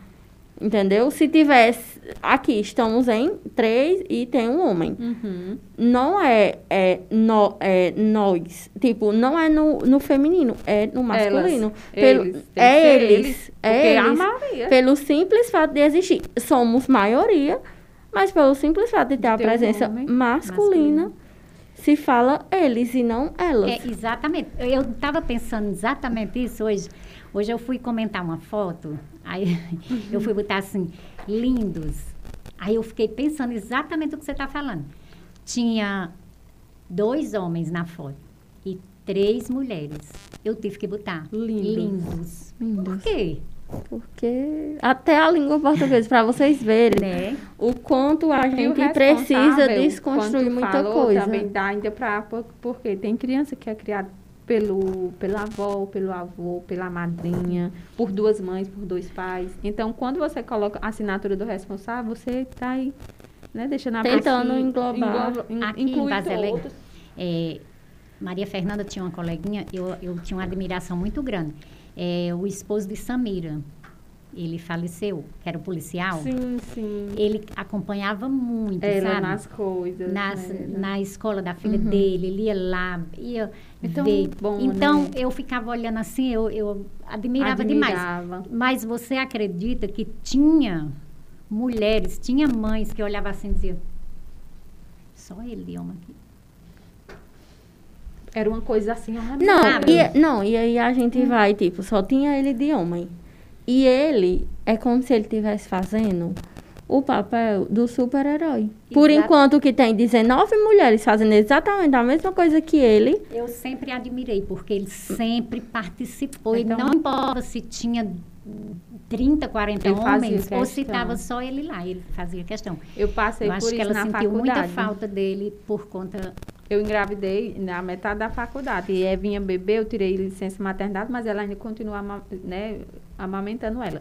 Entendeu? Se tivesse. Aqui estamos em três e tem um homem. Uhum. Não é, é, no, é nós. Tipo, não é no, no feminino, é no masculino. Pelo- Eles. Tem é ser eles. É a eles. Pelo simples fato de existir. Somos maioria, mas pelo simples fato de ter a um presença homem masculina, masculino. Se fala eles e não elas. É, exatamente. Eu estava pensando exatamente isso hoje. Hoje eu fui comentar uma foto, aí eu fui botar assim, lindos. Aí eu fiquei pensando exatamente o que você está falando. tinha dois homens na foto e três mulheres. Eu tive que botar. Lindos. Lindos. Por Lindos. quê? Porque até a língua portuguesa, para vocês verem Né? o quanto a E gente precisa desconstruir muita falou, coisa. Também dá ainda para porque tem criança que é criada pelo pela avó, pelo avô, pela madrinha, por duas mães, por dois pais. Então, quando você coloca a assinatura do responsável, você está aí, né, deixando a Tentando englobar. engloba- Aqui em todos. É, Maria Fernanda tinha uma coleguinha, eu, eu tinha uma admiração muito grande. É, o esposo de Samira, ele faleceu, que era o policial. Sim, sim. Ele acompanhava muito, Ela sabe? nas coisas. Nas- né? na escola da filha dele, ele ia lá, ia Então, ver. bom, então, né? eu ficava olhando assim, eu, eu admirava, demais. Admirava. Mas você acredita que tinha mulheres, tinha mães que olhavam assim e diziam, só ele homem aqui. Era uma coisa assim, Não, e, não, e aí a gente vai, tipo, só tinha ele de homem. E ele é como se ele estivesse fazendo o papel do super-herói. Por enquanto que tem 19 mulheres fazendo exatamente a mesma coisa que ele. Eu sempre admirei, porque ele sempre participou. e Então- não importa se tinha 30, 40 Ele fazia homens ou se estava só ele lá, ele fazia questão. Eu passei Eu por acho isso que ela na sentiu faculdade. muita falta dele por conta. Eu engravidei na metade da faculdade. E Evinha bebê, eu tirei licença maternidade, mas ela ainda continua né, amamentando ela.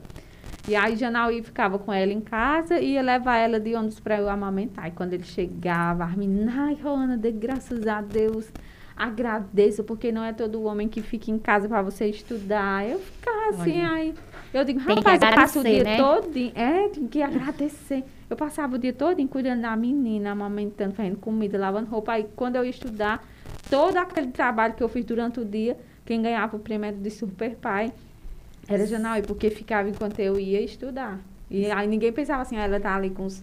E aí Janaui ficava com ela em casa e ia levar ela de ônibus para eu amamentar. E quando ele chegava, a menina, ai, Rona, dê graças a Deus, agradeço, porque não é todo homem que fica em casa para você estudar. Eu ficava assim, Olha. aí. Eu digo, rapaz, eu passo o dia né? todo. É, tem que agradecer. Eu passava o dia todo cuidando da menina, amamentando, fazendo comida, lavando roupa. Aí quando eu ia estudar, todo aquele trabalho que eu fiz durante o dia, quem ganhava o prêmio de super pai era Janaui, porque ficava enquanto eu ia estudar. E aí ninguém pensava assim, ah, ela tá ali com os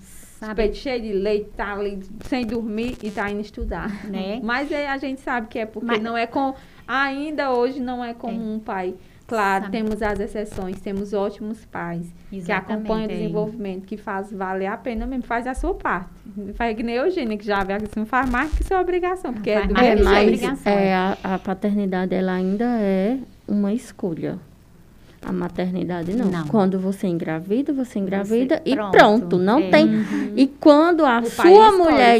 peitos cheios de leite, tá ali sem dormir e tá indo estudar. Né? Mas é, a gente sabe que é porque Mas- não é com. Ainda hoje não é comum um pai. Claro, Sabe. temos as exceções, temos ótimos pais que Exatamente, acompanham o é. desenvolvimento, que faz valer a pena mesmo, faz a sua parte. Faz que nem a Eugênia, que já vê que não faz mais que sua obrigação, porque é mais É, que é, é. a, a paternidade ela ainda é uma escolha. A maternidade não. Não. Quando você engravida, você engravida Você- e pronto, pronto. Não é. tem. E quando a O sua mulher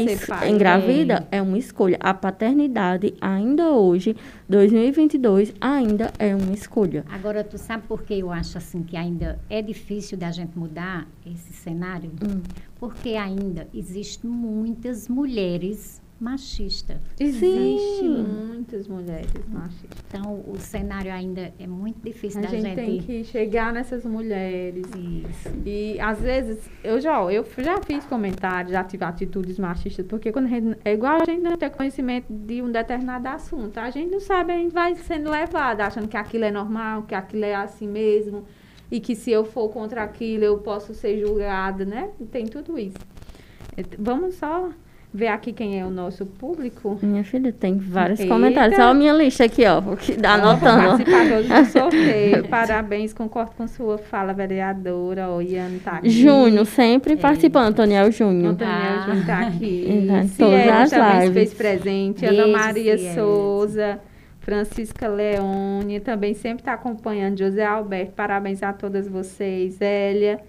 engravida, é. uma escolha. A paternidade, ainda hoje, 2022, ainda é uma escolha. Agora, tu sabe por que eu acho assim que ainda é difícil da gente mudar esse cenário? Hum. Porque ainda existem muitas mulheres machistas. Existe muitas mulheres machistas. Então, o cenário ainda é muito difícil A da gente, gente. tem que chegar nessas mulheres. Isso. E às vezes, eu já, eu já fiz comentários, já tive atitudes machistas, porque quando a gente, é igual a gente não ter conhecimento de um determinado assunto. A gente não sabe, a gente vai sendo levada, achando que aquilo é normal, que aquilo é assim mesmo, e que se eu for contra aquilo, eu posso ser julgada, né? Tem tudo isso. Et- Vamos só ver aqui quem é o nosso público. Minha filha tem vários Eita. comentários. Olha a minha lista aqui, ó. que dá anotando. Participadores do sorteio. Parabéns, concordo com sua fala, vereadora. O Ian tá aqui. Júnior, sempre participando, Antoniel Júnior. Antônio Ah. Júnior tá aqui. Em todas Cielo as também se lives. fez presente. Ana Beijo, Maria Cielo. Souza. Francisca Leone também sempre está acompanhando. José Alberto, parabéns a todas vocês. Zélia.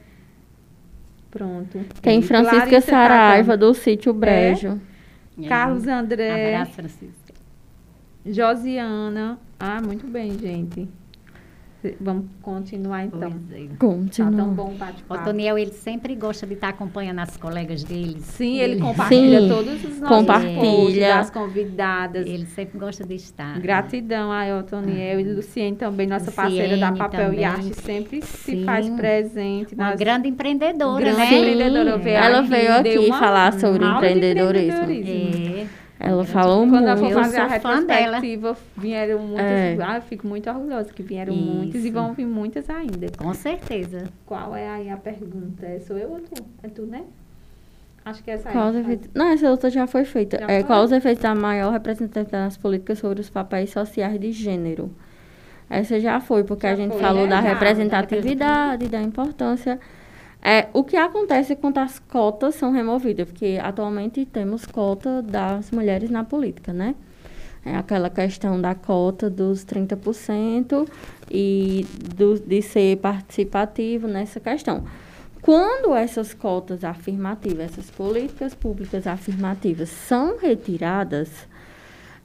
Pronto. Tem E Francisca Clarissa Saraiva, Tacão. do sítio Brejo. Carlos André. Abraço, Francisca. Josiana. Ah, muito bem, gente. Vamos continuar então. Pois é. Tá tão Continua. bom o O bate-papo. Toniel, ele sempre gosta de estar acompanhando as colegas deles. Sim, ele compartilha Sim, todos os nossos compartilha. posts das convidadas. Ele sempre gosta de estar. Gratidão a Eltoniel e Luciene também, nossa parceira da Luciene Papel também. e Arte, sempre se Sim. faz presente. Uma nas- grande empreendedora, grande né? empreendedora. Ela veio aqui falar sobre empreendedorismo. empreendedorismo. É. Ela falou Quando ela muito. for fazer a Eu retrospectiva, vieram muitas. É. Ah, eu fico muito orgulhosa que vieram Isso. muitas e vão vir muitas ainda. Com certeza. Qual é aí a pergunta? É, Sou eu ou tu? É tu, né? Acho que essa Qual aí. efeitos... Não, essa outra já foi feita. Já É, foi? qual os efeitos da maior representatividade nas políticas sobre os papéis sociais de gênero? Essa já foi, porque Já a gente foi, falou né? da representatividade, da importância. É, o que acontece quando as cotas são removidas? Porque atualmente temos cota das mulheres na política, né? É aquela questão da cota dos 30% e do, de ser participativo nessa questão. Quando essas cotas afirmativas, essas políticas públicas afirmativas são retiradas,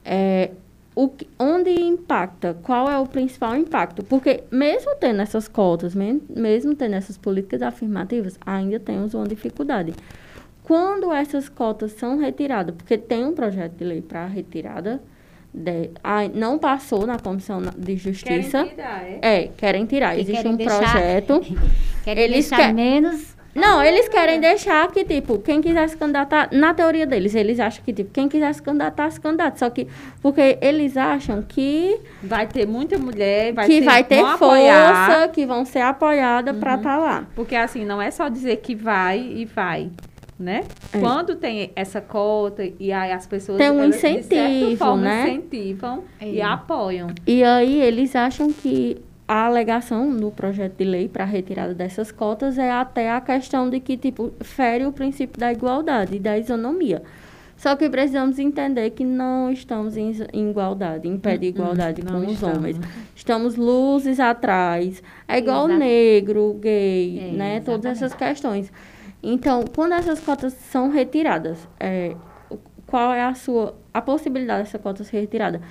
é, o que, onde impacta? Qual é o principal impacto? Porque mesmo tendo essas cotas, mesmo, mesmo tendo essas políticas afirmativas, ainda temos uma dificuldade. Quando essas cotas são retiradas, porque tem um projeto de lei para retirada, de, a, não passou na Comissão de Justiça. Querem tirar, é? É, querem tirar. Existe querem um deixar- projeto. Querem Eles deixar quer- menos. Não, eles querem deixar que, tipo, quem quiser se candidatar, na teoria deles, eles acham que, tipo, quem quiser se candidatar, se candidata. Só que, porque eles acham que, Vai ter muita mulher, vai que ter, vai ter força, apoiar, que vão ser apoiadas pra estar lá. porque assim, não é só dizer que vai e vai, né? É. Quando tem essa cota e aí as pessoas Tem um elas, de certa incentivo, forma, né? incentivam e É. apoiam. E aí eles acham que a alegação no projeto de lei para a retirada dessas cotas é até a questão de que, tipo, fere o princípio da igualdade e da isonomia. Só que precisamos entender que não estamos em, igualdade, em pé de igualdade não com os estamos. homens. Estamos luzes atrás. É igual Exato. negro, gay, É, né? Todas exatamente. essas questões. Então, quando essas cotas são retiradas, é, qual é a sua a possibilidade dessa cota ser retirada?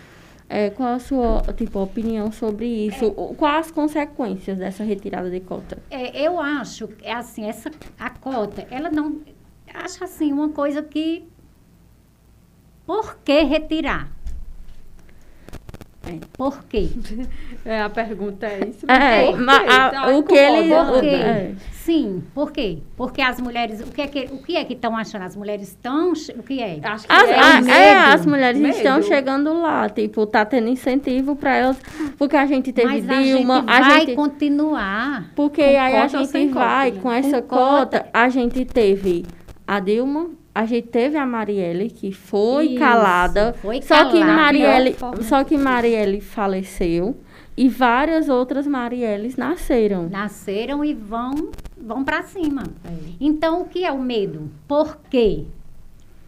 É, qual a sua tipo opinião sobre isso? O- Quais as consequências dessa retirada de cota? É, eu acho, é assim, essa, a cota, ela não. Acho assim, uma coisa que. Por que retirar? É. Por quê? É, a pergunta é isso. É, por quê? ma- a- Tá o que ele-. Por quê? é. Sim, por quê? Porque as mulheres. O que é que, o que é que estão achando? As mulheres estão. O que é? Acho que As, é a- é, as mulheres Medo. estão chegando lá, tipo, tá tendo incentivo para elas, porque a gente teve Mas a Dilma, gente a vai gente continuar. Porque aí a gente sem cota, vai né? com essa Com cota, cota. a gente teve a Dilma, a gente teve a Marielle, que foi Isso, calada. foi só que calada. Marielle, Pior forma. só que Marielle faleceu e várias outras Marielles nasceram. Nasceram e vão, vão para cima. Então, o que é o medo? Por quê?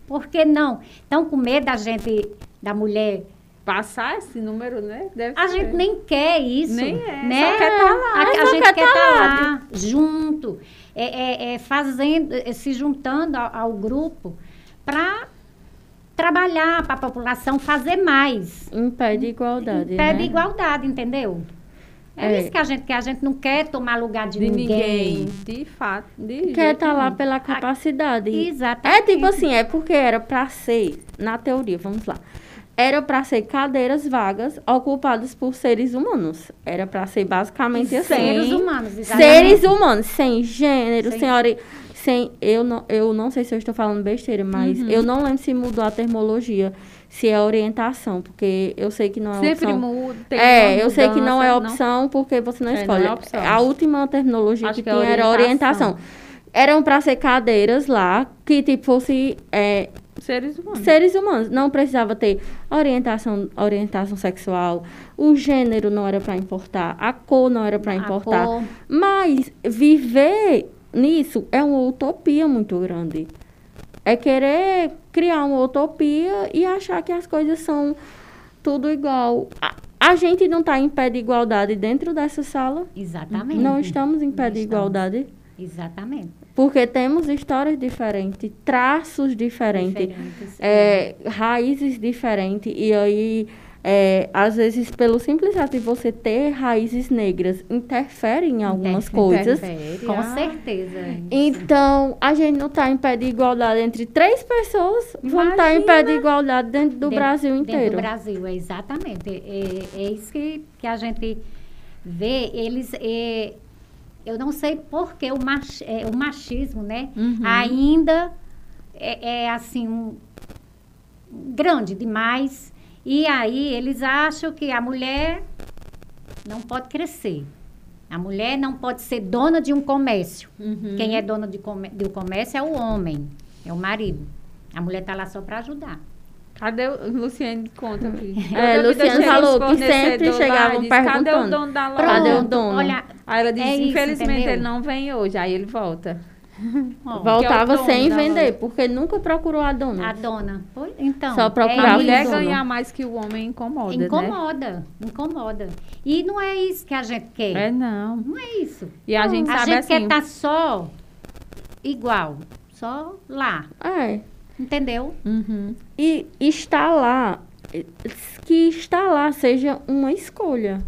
Por que não? Estão com medo da gente, da mulher. Passar esse número, né? Deve A ser. gente nem quer isso. Nem é, né? só quer tá lá. A, a gente quer quer tá estar lá. lá, junto, é, é, é, fazendo, é, se juntando ao, ao grupo para trabalhar para a população fazer mais. Em pé de igualdade. Pé né? de igualdade, entendeu? É, É. isso que a gente quer. A gente não quer tomar lugar de, De ninguém. ninguém. De fato. De Quer estar lá nenhum. pela capacidade. Exatamente. É tipo assim, é porque era pra ser, na teoria, vamos lá. Era pra ser cadeiras vagas ocupadas por seres humanos. Era pra ser basicamente assim. Seres humanos, exatamente. Seres humanos, sem gênero, Sem- sem ori... Sem, eu, não, eu não sei se eu estou falando besteira, mas Uhum. eu não lembro se mudou a termologia, se é orientação, porque eu sei que não é Sempre opção. muda. tem é, uma eu sei que não é mudança, opção porque você não É, não escolhe. é opção. A última terminologia Acho que, que é tinha era orientação. orientação. Eram para ser cadeiras lá que tipo fosse é, Seres humanos. seres humanos. Não precisava ter orientação, orientação sexual. O gênero não era para importar. A cor não era para importar. cor. Mas viver nisso é uma utopia muito grande. É querer criar uma utopia e achar que as coisas são tudo igual. A, a gente não está em pé de igualdade dentro dessa sala. Exatamente. Não estamos em pé Não de estamos. igualdade. Exatamente. Porque temos histórias diferentes, traços diferentes, Diferentes. é, raízes diferentes. E aí, é, às vezes, pelo simples fato de você ter raízes negras, interfere em algumas Interfere, coisas. Interfere, Com ah. certeza. Então, a gente não está em pé de igualdade entre três pessoas, vamos estar em pé de igualdade dentro do Dentro- Brasil Dentro inteiro. do Brasil, é exatamente. É, é isso que, que a gente vê. Eles. é, eu não sei por que o, mach, é, o machismo, né? Uhum. Ainda é, é assim. um- grande demais. E aí eles acham que a mulher não pode crescer. A mulher não pode ser dona de um comércio. Uhum. Quem é dono de, come- do comércio é o homem, é o marido. A mulher está lá só para ajudar. Cadê o Luciane? Conta aqui. É, Luciane falou que sempre chegavam e diz, Cadê o perguntando. dono da loja? Cadê o dono? Olha, Aí ela diz, É isso, infelizmente entendeu? ele não vem hoje. Aí ele volta. ó, Voltava é sem vender, loja. porque nunca procurou a dona. a dona. Então, Só A procurava é mulher isso, isso. né? ganhar mais que o homem incomoda, né? Incomoda, incomoda. E não é isso que a gente quer. É, não. Não é isso. E a gente a sabe gente assim... quer estar só igual, só lá, É. entendeu? Uhum. E estar lá, que estar lá seja uma escolha.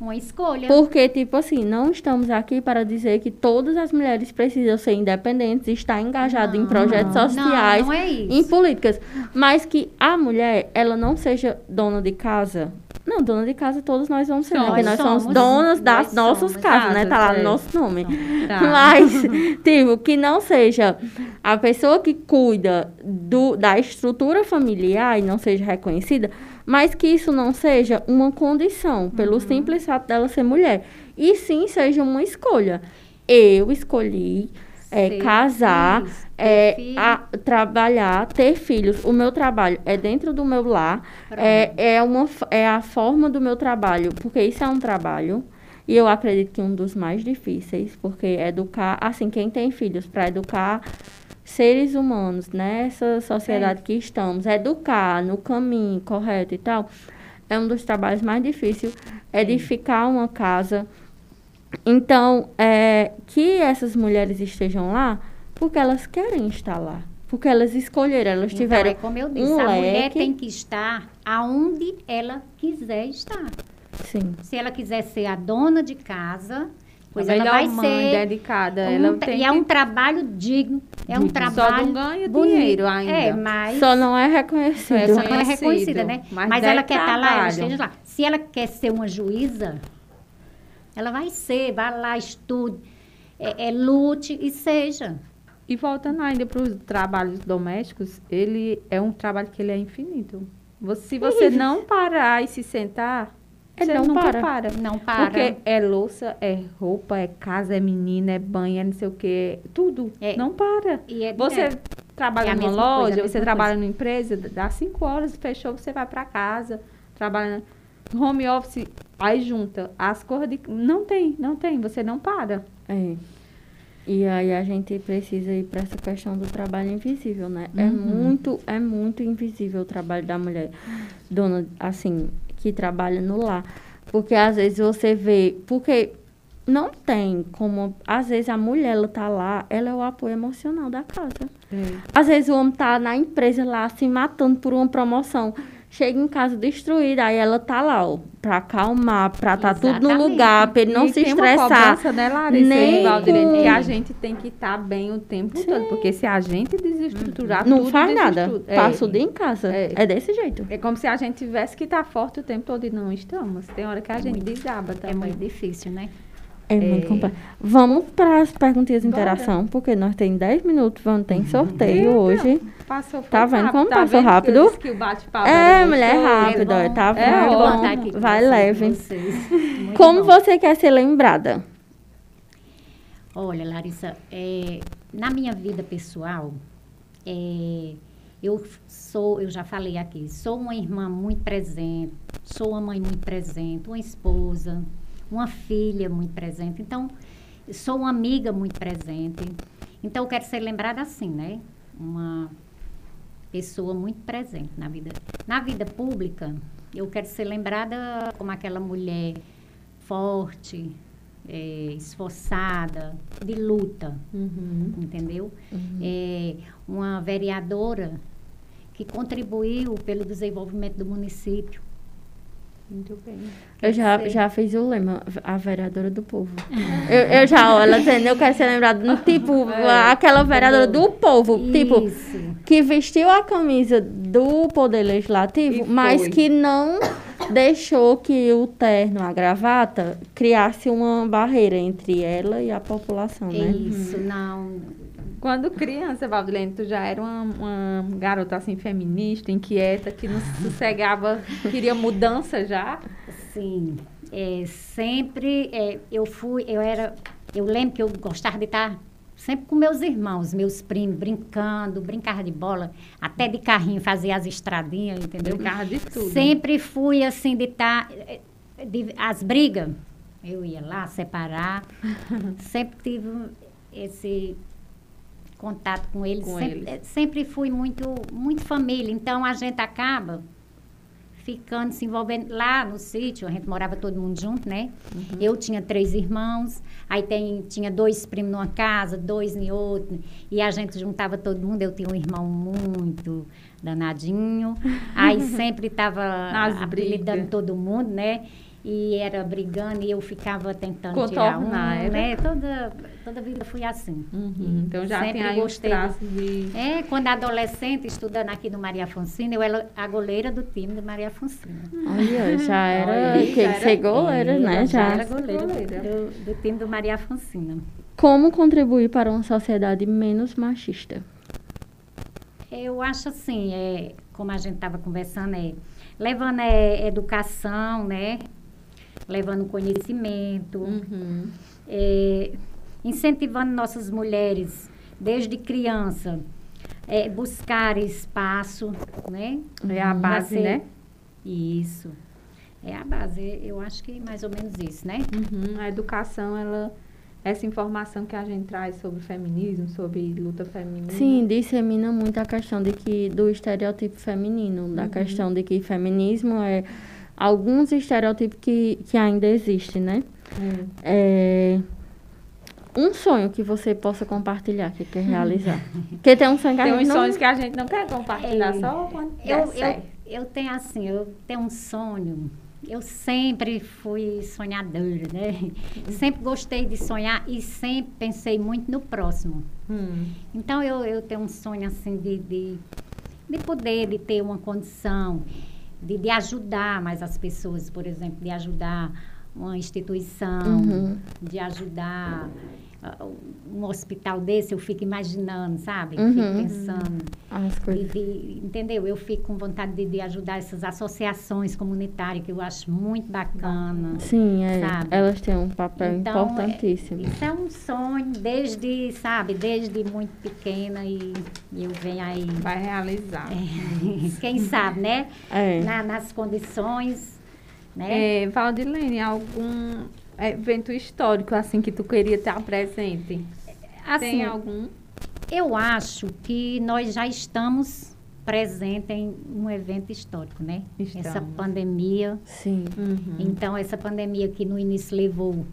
Uma escolha. Porque, tipo assim, não estamos aqui para dizer que todas as mulheres precisam ser independentes estar engajadas em Não, projetos não, sociais, Não, é em políticas. Mas que a mulher, ela não seja dona de casa. Não, dona de casa todos nós vamos ser? Somos. Porque nós somos, Somos. donas das nossas somos. casas, né? Tá lá no é. nosso nome. Tá. Mas, tipo, que não seja a pessoa que cuida do, da estrutura familiar e não seja reconhecida, mas que isso não seja uma condição, pelo Uhum. simples fato dela ser mulher. E sim seja uma escolha. Eu escolhi é, casar, ter é, a- trabalhar, ter filhos. O meu trabalho é dentro do meu lar, é, é, uma, é a forma do meu trabalho, porque isso é um trabalho. E eu acredito que um dos mais difíceis, porque educar, assim, quem tem filhos para educar seres humanos nessa sociedade que estamos, educar no caminho correto e tal, é um dos trabalhos mais difíceis, edificar uma casa. Então, é, que essas mulheres estejam lá porque elas querem estar lá. Porque elas escolheram, elas Então, tiveram é como eu disse, um a mulher leque. tem que estar aonde ela quiser estar. Sim. Se ela quiser ser a dona de casa, pois a ela vai mãe ser. dedicada. um ela tem e é um trabalho digno, é um Digno. trabalho. Só não ganha bonito. dinheiro ainda. É, mas. Só não é reconhecido. É, Só não é reconhecida, né? mas Mas, ela quer estar lá, ela trabalho. esteja lá. Se ela quer ser uma juíza, ela vai ser, vai lá, estude, é, é, lute e seja. E voltando ainda para os trabalhos domésticos, ele é um trabalho que ele é infinito. Você- se você não parar e se sentar, Ele não nunca para. para. Não para. Porque é louça, é roupa, é casa, é menina, é banho, é não sei o que, tudo. É. Não para. E é- Você é. trabalha É numa coisa, loja, a você trabalha coisa. numa empresa, dá cinco horas, fechou, você vai para casa, trabalha home office, aí junta as coisas de... Não tem, não tem, você não para. É. E aí a gente precisa ir para essa questão do trabalho invisível, né? É Uhum. muito, é muito invisível o trabalho da mulher, dona, assim, que trabalha no lar. Porque às vezes você vê, porque não tem como, às vezes a mulher ela tá lá, ela é o apoio emocional da casa. Às vezes o homem tá na empresa lá se matando por uma promoção. Chega em casa destruída, aí ela tá lá, ó, pra acalmar, pra tá tudo no Exatamente. lugar, pra ele não E se tem uma estressar. cobrança, né, Larissa? Nem e Valdirene, com- que a gente tem que estar bem o tempo todo. Porque se a gente desestruturar Não tudo, faz nada. desestrutura. Passa o É. dia em casa. É. É. desse jeito. É como se a gente tivesse que estar forte o tempo todo e não estamos. Tem hora que a gente desaba É também. muito difícil, né? É, muito complexo. Vamos para as perguntinhas de interação, porque nós temos 10 minutos, vamos ter sorteio hoje. Passou Tá vendo rápido, como tá passou vendo que rápido? que o bate-papo É, mulher gostoso? rápido, É bom. tá É muito bom bom. estar aqui Vai leve. com vocês. Muito Como bom. você quer ser lembrada? Olha, Larissa, é, na minha vida pessoal, é, eu sou, eu já falei aqui, sou uma irmã muito presente, sou uma mãe muito presente, uma esposa, uma filha muito presente. Então, sou uma amiga muito presente. Então, eu quero ser lembrada assim, né? Uma pessoa muito presente na vida. Na vida pública, eu quero ser lembrada como aquela mulher forte, eh, esforçada, de luta, Uhum. entendeu? É, uma vereadora que contribuiu pelo desenvolvimento do município. Muito bem. Eu já, já fiz o lema, a vereadora do povo. eu, eu já, dizendo, eu quero ser lembrada, tipo, aquela vereadora do povo, tipo, Isso. que vestiu a camisa do Poder Legislativo, mas que não deixou que o terno, a gravata, criasse uma barreira entre ela e a população, né? Isso, não. Quando criança, Valdilene, tu já era uma, uma garota assim feminista, inquieta, que não sossegava, queria mudança já? Sim, é, sempre é, eu fui, eu era, eu lembro que eu gostava de estar sempre com meus irmãos, meus primos, brincando, brincava de bola, até de carrinho, fazia as estradinhas, entendeu? Brincava de tudo. Sempre fui assim de estar. as brigas, eu ia lá separar. sempre tive esse contato com eles. Com sempre, eles. eh, sempre fui muito, muito família. Então a gente acaba ficando, se envolvendo lá no sítio, a gente morava todo mundo junto, né? Eu tinha três irmãos, aí tem, tinha dois primos numa casa, dois em outra, e a gente juntava todo mundo. Eu tinha um irmão muito danadinho, aí sempre estava apelidando todo mundo, né? E era brigando e eu ficava tentando tirar um, Contornar, era? né? Toda, toda vida fui assim. Uhum, Então já Sempre tem aí os gostei. de... É, quando adolescente, estudando aqui no Maria Fonsina, eu era a goleira do time do Maria Fonsina. Olha, já era. Olha, que já era- ser goleira, né? Já era Já. goleira, do- Goleira. Do, do time do Maria Fonsina. Como contribuir para uma sociedade menos machista? Eu acho assim, é, como a gente estava conversando, é, levando é, educação, né? Levando conhecimento, Uhum. é, incentivando nossas mulheres, desde criança, é, buscar espaço, né? É a base, ser- né? Isso. É a base, eu acho que mais ou menos isso, né? Uhum, A educação, ela... Essa informação que a gente traz sobre feminismo, sobre luta feminina. Sim, dissemina muito a questão de que do estereotipo feminino, da questão de que feminismo é alguns estereotipos que, que ainda existem, né? É. É, um sonho que você possa compartilhar, que quer realizar. Porque tem um sonho que a Tem gente uns não... sonhos que a gente não quer compartilhar É. só quando Eu, eu, eu tenho assim, eu tenho um sonho. Eu sempre fui sonhadora, né? Sempre gostei de sonhar e sempre pensei muito no próximo. Hum. Então eu, eu tenho um sonho assim de, de, de poder, de ter uma condição, de, de ajudar mais as pessoas, por exemplo, de ajudar uma instituição, Uhum. de ajudar um hospital desse, eu fico imaginando, sabe? Uhum. Fico pensando. As De- coisas. de- entendeu? Eu fico com vontade de, de ajudar essas associações comunitárias, que eu acho muito bacana. Sim, é. Sabe? Elas têm um papel Então, importantíssimo. Isso é um sonho desde, sabe, desde muito pequena e eu venho aí, Vai realizar. quem sabe, né? É. Na- nas condições, né? É, Valdilene, algum evento histórico assim que tu queria estar presente? assim, Tem algum? eu acho que nós já estamos presentes em um evento histórico, né? Essa Estamos. pandemia. Sim. Uhum. Então, essa pandemia que no início levou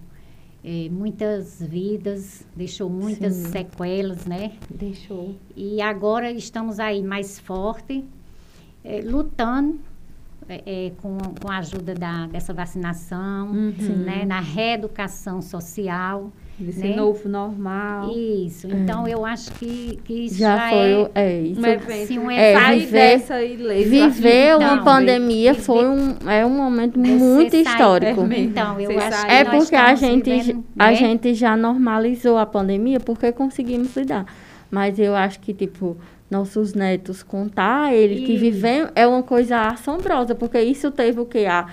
eh, muitas vidas, deixou muitas Sim. sequelas, né? Deixou. E agora estamos aí mais forte, eh, lutando eh, eh, com, com a ajuda da, dessa vacinação, Uhum. né? Na reeducação social. Desse né? novo normal. Isso. Então, eu acho que, que isso Já, já, foi é... É, isso. Um evento. Sim, um É, Sair viver- dessa ilesa. Viver uma Então, pandemia viver- foi um, é um momento muito sai- histórico. É. Então, eu acho sai- que É porque a gente, vivendo, a né? gente já normalizou a pandemia porque conseguimos lidar. Mas eu acho que, tipo, nossos netos contar que E- vivem é uma coisa assombrosa, porque isso teve o quê? Há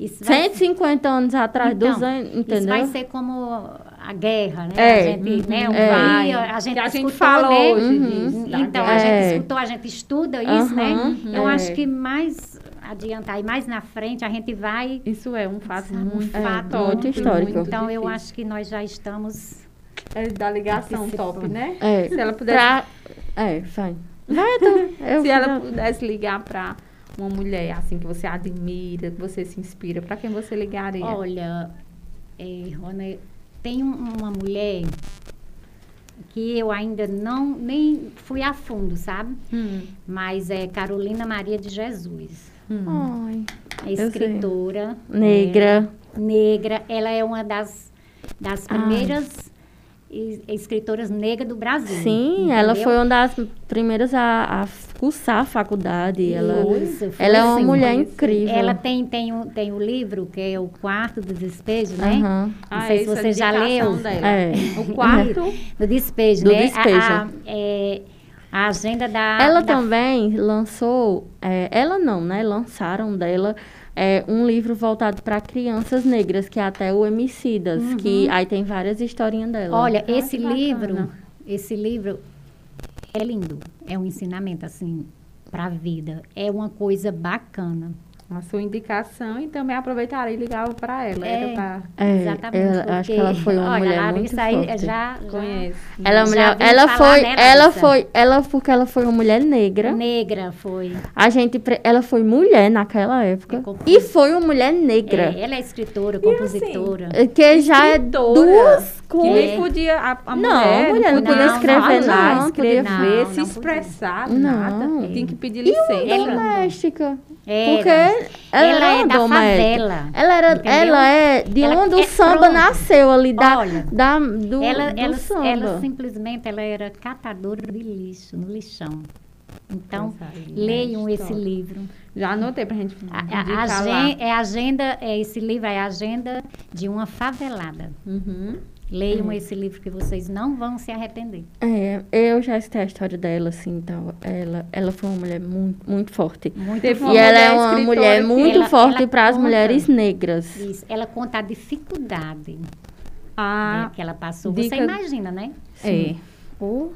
Isso vai 150 anos atrás, Então, 200, Isso entendeu? vai ser como a guerra, né? É, A gente, né? uhum, Um é. a gente Que a gente fala né? hoje Uhum. disso. Então, guerra. a gente É. escutou, a gente estuda isso, né? Aham, Eu é. acho que mais adiantar e mais na frente a gente vai... Isso é um fato Sabe, um muito, fato muito histórico. Então, eu acho que nós já estamos... É da ligação Participando. top, né? É, Se ela pudesse, pra- É, vai. Vai. Eu se ela pudesse ligar pra uma mulher assim que você admira, que você se inspira, pra quem você ligaria? Olha, é, Rona, tem um- uma mulher que eu ainda não nem fui a fundo, sabe? Hum, Mas é Carolina Maria de Jesus. hum. Ai, É escritora. negra. é, negra. Ela é uma das, das primeiras escritoras negras do Brasil. Sim, ela entendeu? foi uma das primeiras a, a cursar a faculdade. Ela, Isso, ela é uma assim. mulher incrível. Ela tem, tem, um, tem o livro, que é o Quarto do Despejo, né? Aham. Não Ah, sei se é a você já dedicação leu. É. O quarto. Do despejo, Do né? A- despejo. A, é, a agenda da... Ela da- também lançou, é, ela não, né? Lançaram dela é, um livro voltado para crianças negras, que é até o Emicidas, que aí tem várias historinhas dela. Olha, Ah, esse bacana. livro esse livro é lindo. É um ensinamento, assim, para a vida. É uma coisa bacana. A sua indicação e também aproveitarei e ligava para ela. É. Era pra... É, Exatamente. ela- acho que ela porque, foi uma olha, mulher a muito aí forte. já, Conheço. Ela, é uma Já mulher, ela foi, né, ela Larissa? foi, ela porque ela foi uma mulher negra. negra foi. A gente, ela foi mulher naquela época É e foi uma mulher negra, É, ela é escritora, compositora. que já é duas Que nem podia a, a Não, mulher, a mulher não podia escrever, não, escrever, podia- não, se não expressar, podia. nada. Não. Tinha que pedir licença. Ela- doméstica. Era. Porque ela, Ela é uma da favela, Ela era, entendeu? ela é de Ela onde é o samba pronto. nasceu ali da, Olha, da do, ela, do ela, samba. ela simplesmente ela era catadora de lixo, no lixão. Então, linda, leiam esse livro. Já anotei pra gente A, a- indicar a lá. agen- é a agenda, é, esse livro é a agenda de uma favelada. Uhum. Leiam esse livro que vocês não vão se arrepender. É, eu já escutei a história dela, assim, tal. Ela, ela foi uma mulher muito, muito forte. Muito Teve E ela é uma mulher muito ela- forte para as mulheres negras. Isso. Ela conta a dificuldade né, Ah, que ela passou. dica- Você imagina, né? é. Oh,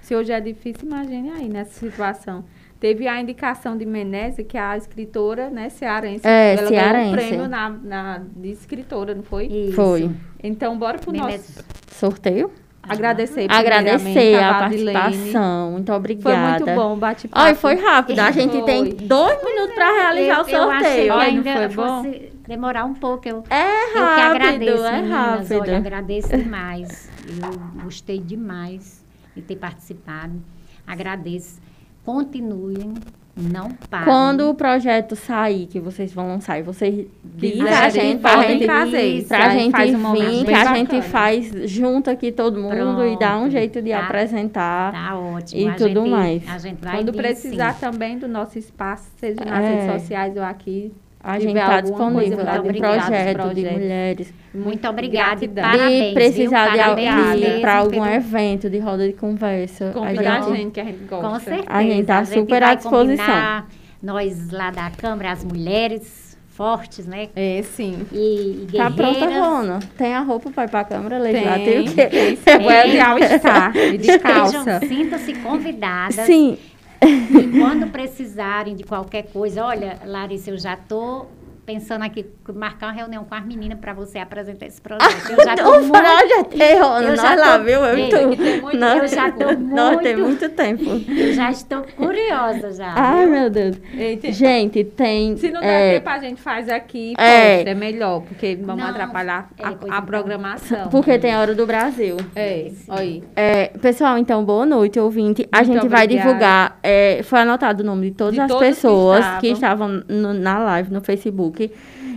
Se hoje é difícil, imagine aí nessa situação. Teve a indicação de Menezes, que é a escritora, né, cearense. É, ela cearense. ganhou o prêmio na, na, de escritora, não foi? Isso. Foi. Então, bora pro Menezes. nosso... Sorteio? Agradecer Agradecer a Vadilene. participação. Muito Foi obrigada. muito bom o bate-papo. Olha, foi rápido. A gente tem Foi. dois minutos para realizar o eu, eu achei que sorteio. Olha, não ainda foi bom? fosse demorar um pouco. Eu, É eu que rápido, agradeço, é meninas. rápido. Olha, agradeço demais. Eu gostei demais de ter participado. Agradeço. Continuem, não parem. Quando o projeto sair, que vocês vão lançar, e vocês dizem Quiserem, a gente, pra podem gente, trazer. pra Aí gente faz um vir, que a bacana. gente faz junto aqui todo mundo e dá um Pronto, jeito de tá. apresentar. Tá ótimo. E a tudo gente, mais. A gente vai Quando vir, precisar sim. também do nosso espaço, seja nas É. redes sociais ou aqui. A gente está disponível lá de divulgar dos projeto, de mulheres. Muito obrigada e parabéns. e precisar viu? de Parabéns alguém para algum pelo- evento de roda de conversa. Convida a gente- gente, que a gente gosta. Com certeza. A gente tá super à disposição. combinar, Nós lá da Câmara, as mulheres fortes, né? É, sim. E, e Tá guerreiras. pronta, Rona? Tem a roupa para ir para a Câmara Tem, Legislativa? que- tem cebola de all-star e de calça. Estejam, sintam-se convidadas. Sim, E quando precisarem de qualquer coisa, olha, Larissa, eu já tô pensando aqui marcar uma reunião com as meninas para você apresentar esse projeto. Eu já tô o muito, projeto é Rona, eu nós já lá, tô- viu? Eu, e tem que ter muito- eu já tô Nós tem muito- muito tempo. eu já estou curiosa já. Ai, viu? meu Deus. Eita. Gente, tem... Se não der é, tempo, a gente faz aqui É. posta. É melhor, porque vamos Não, atrapalhar é, a, a então. programação. porque tem a Hora do Brasil. É, aí. É, pessoal, então, boa noite, ouvinte. A Muito gente vai obrigada. divulgar, é, foi anotado o nome de todas De as que pessoas que estavam. estavam, no- na live, no Facebook.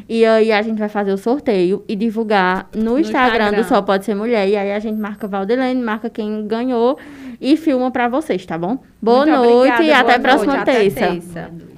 E aí a gente vai fazer o sorteio e divulgar no, Instagram, do Instagram. Só Pode Ser Mulher. E aí a gente marca Valdelene, marca quem ganhou e filma pra vocês, tá bom? Boa Muito noite obrigada, e até boa a próxima noite, até terça. terça.